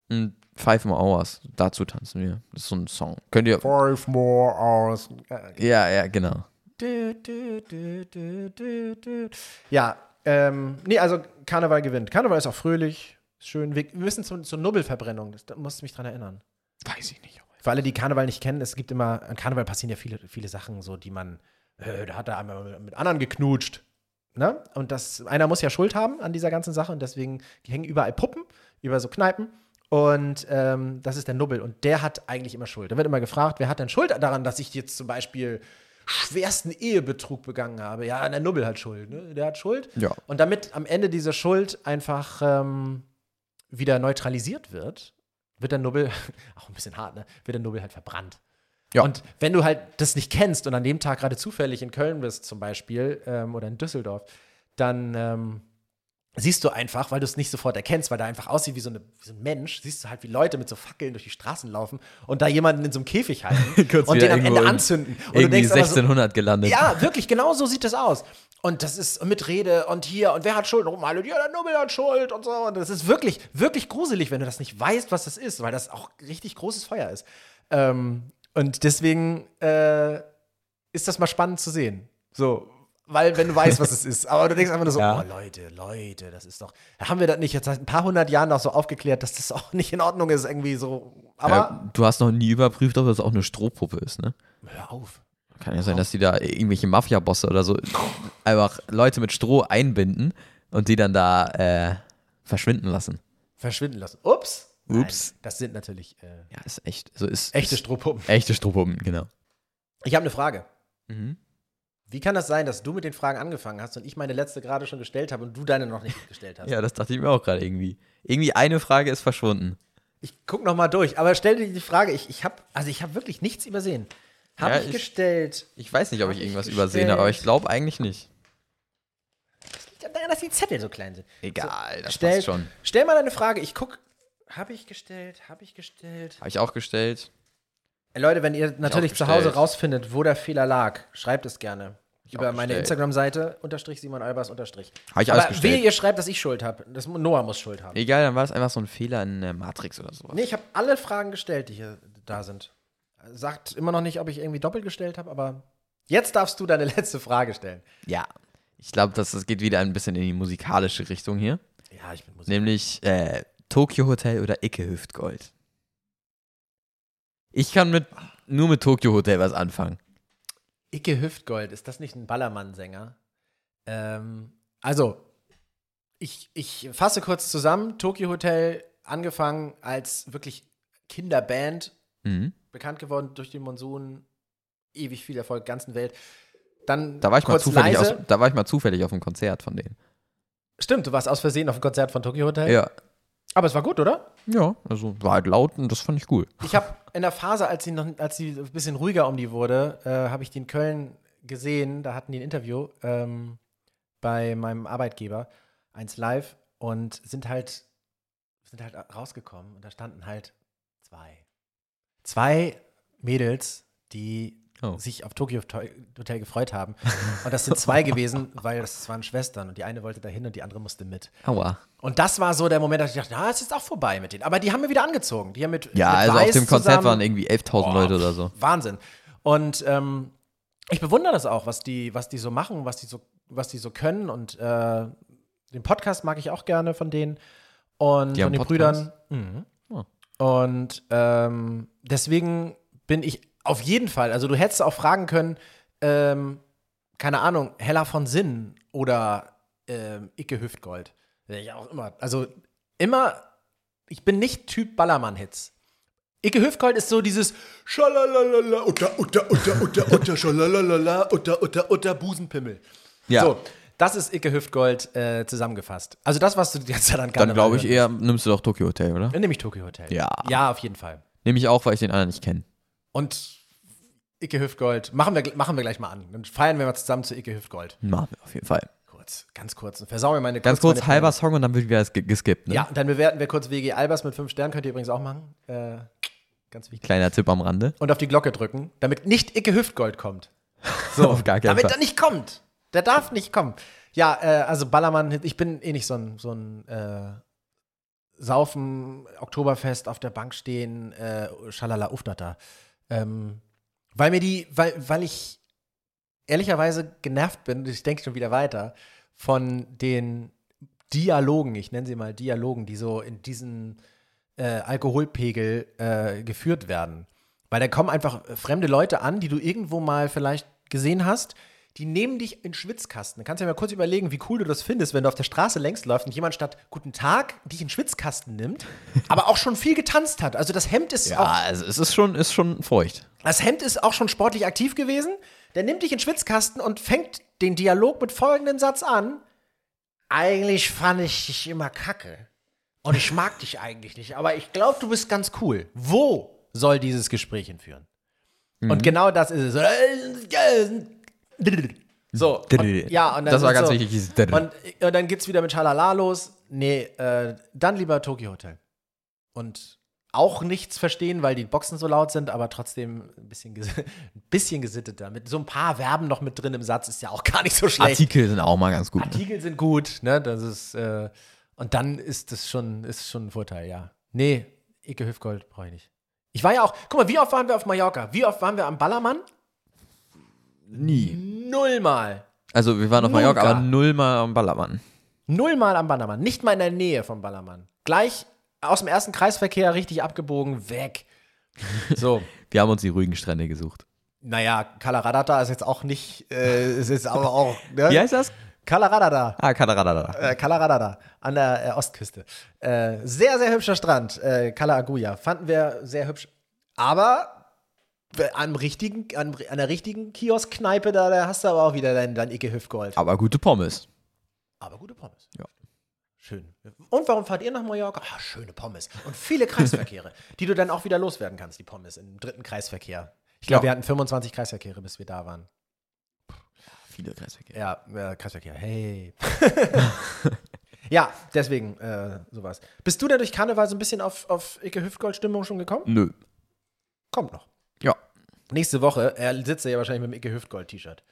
Und Five More Hours, dazu tanzen wir. Das ist so ein Song. Könnt ihr. Five more hours. Ja, ja, genau. Du, du, du, du. Ja, ähm, nee, also Karneval gewinnt. Karneval ist auch fröhlich, schön. Wir, wir müssen zur, zur Nubbelverbrennung, das, da musst du mich dran erinnern. Weiß ich nicht. Für alle, die Karneval nicht kennen, es gibt immer, an Karneval passieren ja viele, viele Sachen, so, die man, äh, da hat er einmal mit, mit anderen geknutscht. Ne? Und das, einer muss ja Schuld haben an dieser ganzen Sache und deswegen hängen überall Puppen, über so Kneipen. Und ähm, das ist der Nubbel und der hat eigentlich immer Schuld. Da wird immer gefragt, wer hat denn Schuld daran, dass ich jetzt zum Beispiel schwersten Ehebetrug begangen habe? Ja, der Nubbel hat Schuld, ne? Der hat Schuld. Ja. Und damit am Ende diese Schuld einfach ähm, wieder neutralisiert wird, wird der Nubbel, [laughs] auch ein bisschen hart, ne? Wird der Nubbel halt verbrannt. Ja. Und wenn du halt das nicht kennst und an dem Tag gerade zufällig in Köln bist, zum Beispiel, ähm, oder in Düsseldorf, dann ähm, siehst du einfach, weil du es nicht sofort erkennst, weil der einfach aussieht wie so, eine, wie so ein Mensch, siehst du halt, wie Leute mit so Fackeln durch die Straßen laufen und da jemanden in so einem Käfig halten [laughs] und den am Ende anzünden. Und Irgendwie aber so, 1600 gelandet. ja, wirklich, genau so sieht das aus. Und das ist mit Rede und hier und wer hat Schuld? Oh, alle, ja, der Nubbel hat Schuld und so. Und das ist wirklich, wirklich gruselig, wenn du das nicht weißt, was das ist, weil das auch richtig großes Feuer ist. Ähm, und deswegen äh, ist das mal spannend zu sehen. So, weil, wenn du weißt, was es ist. Aber du denkst einfach nur so, Ja. oh Leute, Leute, das ist doch. Haben wir das nicht jetzt seit ein paar hundert Jahren noch so aufgeklärt, dass das auch nicht in Ordnung ist, irgendwie so. Aber Ja, du hast noch nie überprüft, ob das auch eine Strohpuppe ist, ne? hör auf. Kann ja sein, dass die da irgendwelche Mafia-Bosse oder so einfach Leute mit Stroh einbinden und die dann da äh, verschwinden lassen. Verschwinden lassen. Ups. Ups. Nein, das sind natürlich äh, Ja, ist echt. So ist, echte Strohpuppen. echte Strohpuppen, genau. Ich habe eine Frage. Mhm. Wie kann das sein, dass du mit den Fragen angefangen hast und ich meine letzte gerade schon gestellt habe und du deine noch nicht gestellt hast? Ja, das dachte ich mir auch gerade irgendwie. Irgendwie eine Frage ist verschwunden. Ich guck noch mal durch, aber stell dir die Frage, ich, ich habe also ich habe wirklich nichts übersehen. Habe Ja, ich, ich- gestellt. Ich weiß nicht, ob ich ich irgendwas übersehen habe, aber ich glaube eigentlich nicht. Ich dass die Zettel so klein sind. Egal, das Stell, passt schon. stell mal deine Frage, ich guck. Habe ich gestellt? Habe ich gestellt? Habe ich auch gestellt. Leute, wenn ihr natürlich zu Hause rausfindet, wo der Fehler lag, schreibt es gerne. Über meine. Instagram-Seite, unterstrich Simon Albers, unterstrich. Habe ich Aber ausgestellt. wehe, ihr schreibt, dass ich Schuld habe. Das Noah muss Schuld haben. Egal, dann war es einfach so ein Fehler in der Matrix oder sowas. Nee, ich habe alle Fragen gestellt, die hier da sind. Sagt immer noch nicht, ob ich irgendwie doppelt gestellt habe, aber jetzt darfst du deine [laughs] letzte Frage stellen. Ja. Ich glaube, das, das geht wieder ein bisschen in die musikalische Richtung hier. Ja, ich bin Musik. Nämlich äh, Tokyo Hotel oder Icke Hüftgold. Ich kann mit nur mit Tokyo Hotel was anfangen. Icke Hüftgold, ist das nicht ein Ballermann-Sänger? Ähm, also, ich, ich fasse kurz zusammen. Tokyo Hotel angefangen als wirklich Kinderband, Mhm. bekannt geworden durch den Monsun, ewig viel Erfolg, ganzen Welt. Dann Da war ich mal zufällig leise. aus, da war ich mal zufällig auf einem Konzert von denen. Stimmt, du warst aus Versehen auf dem Konzert von Tokyo Hotel. Ja. Aber es war gut, oder? Ja, also war halt laut und das fand ich cool. Ich habe in der Phase, als sie noch, als sie ein bisschen ruhiger um die wurde, äh, habe ich die in Köln gesehen. Da hatten die ein Interview ähm, bei meinem Arbeitgeber, eins live, und sind halt, sind halt rausgekommen und da standen halt zwei. Zwei Mädels, die Oh. sich auf Tokyo Hotel gefreut haben. Und das sind zwei gewesen, [laughs] weil das waren Schwestern und die eine wollte dahin und die andere musste mit. Aua. Und das war so der Moment, dass ich dachte, na, es ist auch vorbei mit denen. Aber die haben mir wieder angezogen. Die haben mit, Ja, mit also auf Weiß dem Konzert zusammen- waren irgendwie 11.000 Leute oder so. Wahnsinn. Und ähm, ich bewundere das auch, was die, was die so machen, was die so, was die so können. Und äh, den Podcast mag ich auch gerne von denen. Und Die von den Podcast? Brüdern. Mhm. Oh. Und ähm, deswegen bin ich auf jeden Fall, also du hättest auch fragen können, ähm, keine Ahnung, Hella von Sinn oder ähm, Icke Hüftgold. Ja, auch immer. Also immer, ich bin nicht Typ Ballermann-Hits. Icke Hüftgold ist so dieses Schalalala, Utter, Utter, Utter, Utter, Utter, Schalalala, Utter, Utter, Utter, Busenpimmel. Ja. So, das ist Icke Hüftgold äh, zusammengefasst. Also das, was du jetzt dann Dann glaube ich eher, nimmst du doch Tokyo Hotel, oder? Dann nehme ich Tokyo Hotel. Ja. Ja, auf jeden Fall. Nehme ich auch, weil ich den anderen nicht kenne. Und Icke Hüftgold, machen wir, machen wir gleich mal an. Dann feiern wir mal zusammen zu Icke Hüftgold. Machen wir auf jeden Fall. Kurz, ganz kurz. Und versauen wir meine Ganz kurz, meine halber Song und dann wird wieder ges- geskippt, ne? Ja, dann bewerten wir kurz WG Albers mit fünf Sternen. Könnt ihr übrigens auch machen. Äh, ganz wichtig. Kleiner Tipp am Rande. Und auf die Glocke drücken, damit nicht Icke Hüftgold kommt. [laughs] So, Auf gar keinen damit Fall. er nicht kommt. Der darf nicht kommen. Ja, äh, also Ballermann, ich bin eh nicht so ein, so ein äh, Saufen, Oktoberfest auf der Bank stehen, äh, Schalala Ufnata. Ähm, weil mir die, weil, weil ich ehrlicherweise genervt bin, ich denke schon wieder weiter, von den Dialogen, ich nenne sie mal Dialogen, die so in diesen äh, Alkoholpegel äh, geführt werden. Weil da kommen einfach fremde Leute an, die du irgendwo mal vielleicht gesehen hast, die nehmen dich in Schwitzkasten. Da kannst du dir mal kurz überlegen, wie cool du das findest, wenn du auf der Straße längs läufst und jemand statt Guten Tag dich in Schwitzkasten nimmt, [laughs] aber auch schon viel getanzt hat. Also das Hemd ist auch Ja, also es ist schon, ist schon feucht. das Hemd ist auch schon sportlich aktiv gewesen. Der nimmt dich in Schwitzkasten und fängt den Dialog mit folgendem Satz an. Eigentlich fand ich dich immer kacke. Und ich mag dich eigentlich nicht. Aber ich glaube, du bist ganz cool. Wo soll dieses Gespräch hinführen? Mhm. Und genau das ist es. So. [laughs] Und, ja, und dann Das war ganz so, wichtig, Und, und dann geht's wieder mit Schalala los. Nee, äh, dann lieber Tokyo Hotel. Und auch nichts verstehen, weil die Boxen so laut sind, aber trotzdem ein bisschen, ges [laughs] ein bisschen gesitteter. Mit so ein paar Verben noch mit drin im Satz ist ja auch gar nicht so schlecht. Artikel sind auch mal ganz gut. Ne? Artikel sind gut, ne? Das ist, äh, und dann ist das schon, ist schon ein Vorteil, ja. Nee, Ike Hüfgold brauche ich nicht. Ich war ja auch, guck mal, wie oft waren wir auf Mallorca? Wie oft waren wir am Ballermann? Nie. Nullmal. Also wir waren auf Mallorca, aber nullmal am Ballermann. Nullmal am Ballermann. Nicht mal in der Nähe vom Ballermann. Gleich aus dem ersten Kreisverkehr richtig abgebogen, weg. So. [laughs] Wir haben uns die ruhigen Strände gesucht. Naja, Kalaradata ist jetzt auch nicht, äh, es ist aber auch, [laughs] ne? Wie heißt das? Kalaradata. Ah, Kadaradada. Äh, Kalaradada an der äh, Ostküste. Äh, sehr, sehr hübscher Strand, äh, Kala Aguja. Fanden wir sehr hübsch. Aber am richtigen, an, an der richtigen Kioskkneipe, da, da hast du aber auch wieder dein, dein Icke Hüftgold. Aber gute Pommes. Aber gute Pommes. Ja. Schön. Und warum fahrt ihr nach Mallorca? Ah, schöne Pommes. Und viele Kreisverkehre, [laughs] die du dann auch wieder loswerden kannst, die Pommes, im dritten Kreisverkehr. Ich glaube, Ja. wir hatten 25 Kreisverkehre, bis wir da waren. Viele Kreisverkehr. Ja, äh, Kreisverkehr. Hey. [laughs] ja, deswegen äh, sowas. Bist du denn durch Karneval so ein bisschen auf, auf Icke Hüftgold-Stimmung schon gekommen? Nö. Kommt noch. Nächste Woche, er sitzt ja wahrscheinlich mit dem Icke Hüftgold-T-Shirt.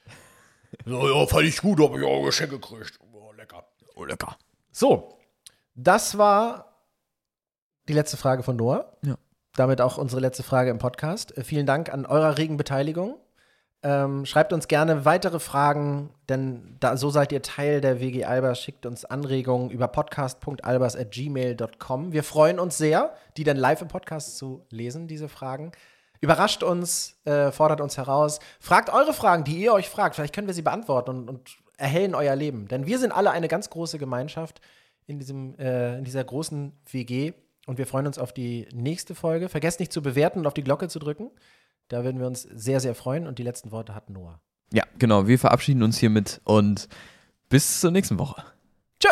So, ja, fand ich gut, aber ja, Geschenk gekriegt. Oh, lecker. Oh, lecker. So, das war die letzte Frage von Noah. Ja. Damit auch unsere letzte Frage im Podcast. Äh, vielen Dank an eurer regen Beteiligung. Ähm, schreibt uns gerne weitere Fragen, denn da, so seid ihr Teil der WG Albers. Schickt uns Anregungen über podcast.albers.gmail.com. Wir freuen uns sehr, die dann live im Podcast zu lesen, diese Fragen. Überrascht uns, äh, fordert uns heraus. Fragt eure Fragen, die ihr euch fragt. Vielleicht können wir sie beantworten und, und erhellen euer Leben. Denn wir sind alle eine ganz große Gemeinschaft in, diesem, äh, in dieser großen WG. Und wir freuen uns auf die nächste Folge. Vergesst nicht zu bewerten und auf die Glocke zu drücken. Da würden wir uns sehr, sehr freuen. Und die letzten Worte hat Noah. Ja, genau. Wir verabschieden uns hiermit und bis zur nächsten Woche. Tschö.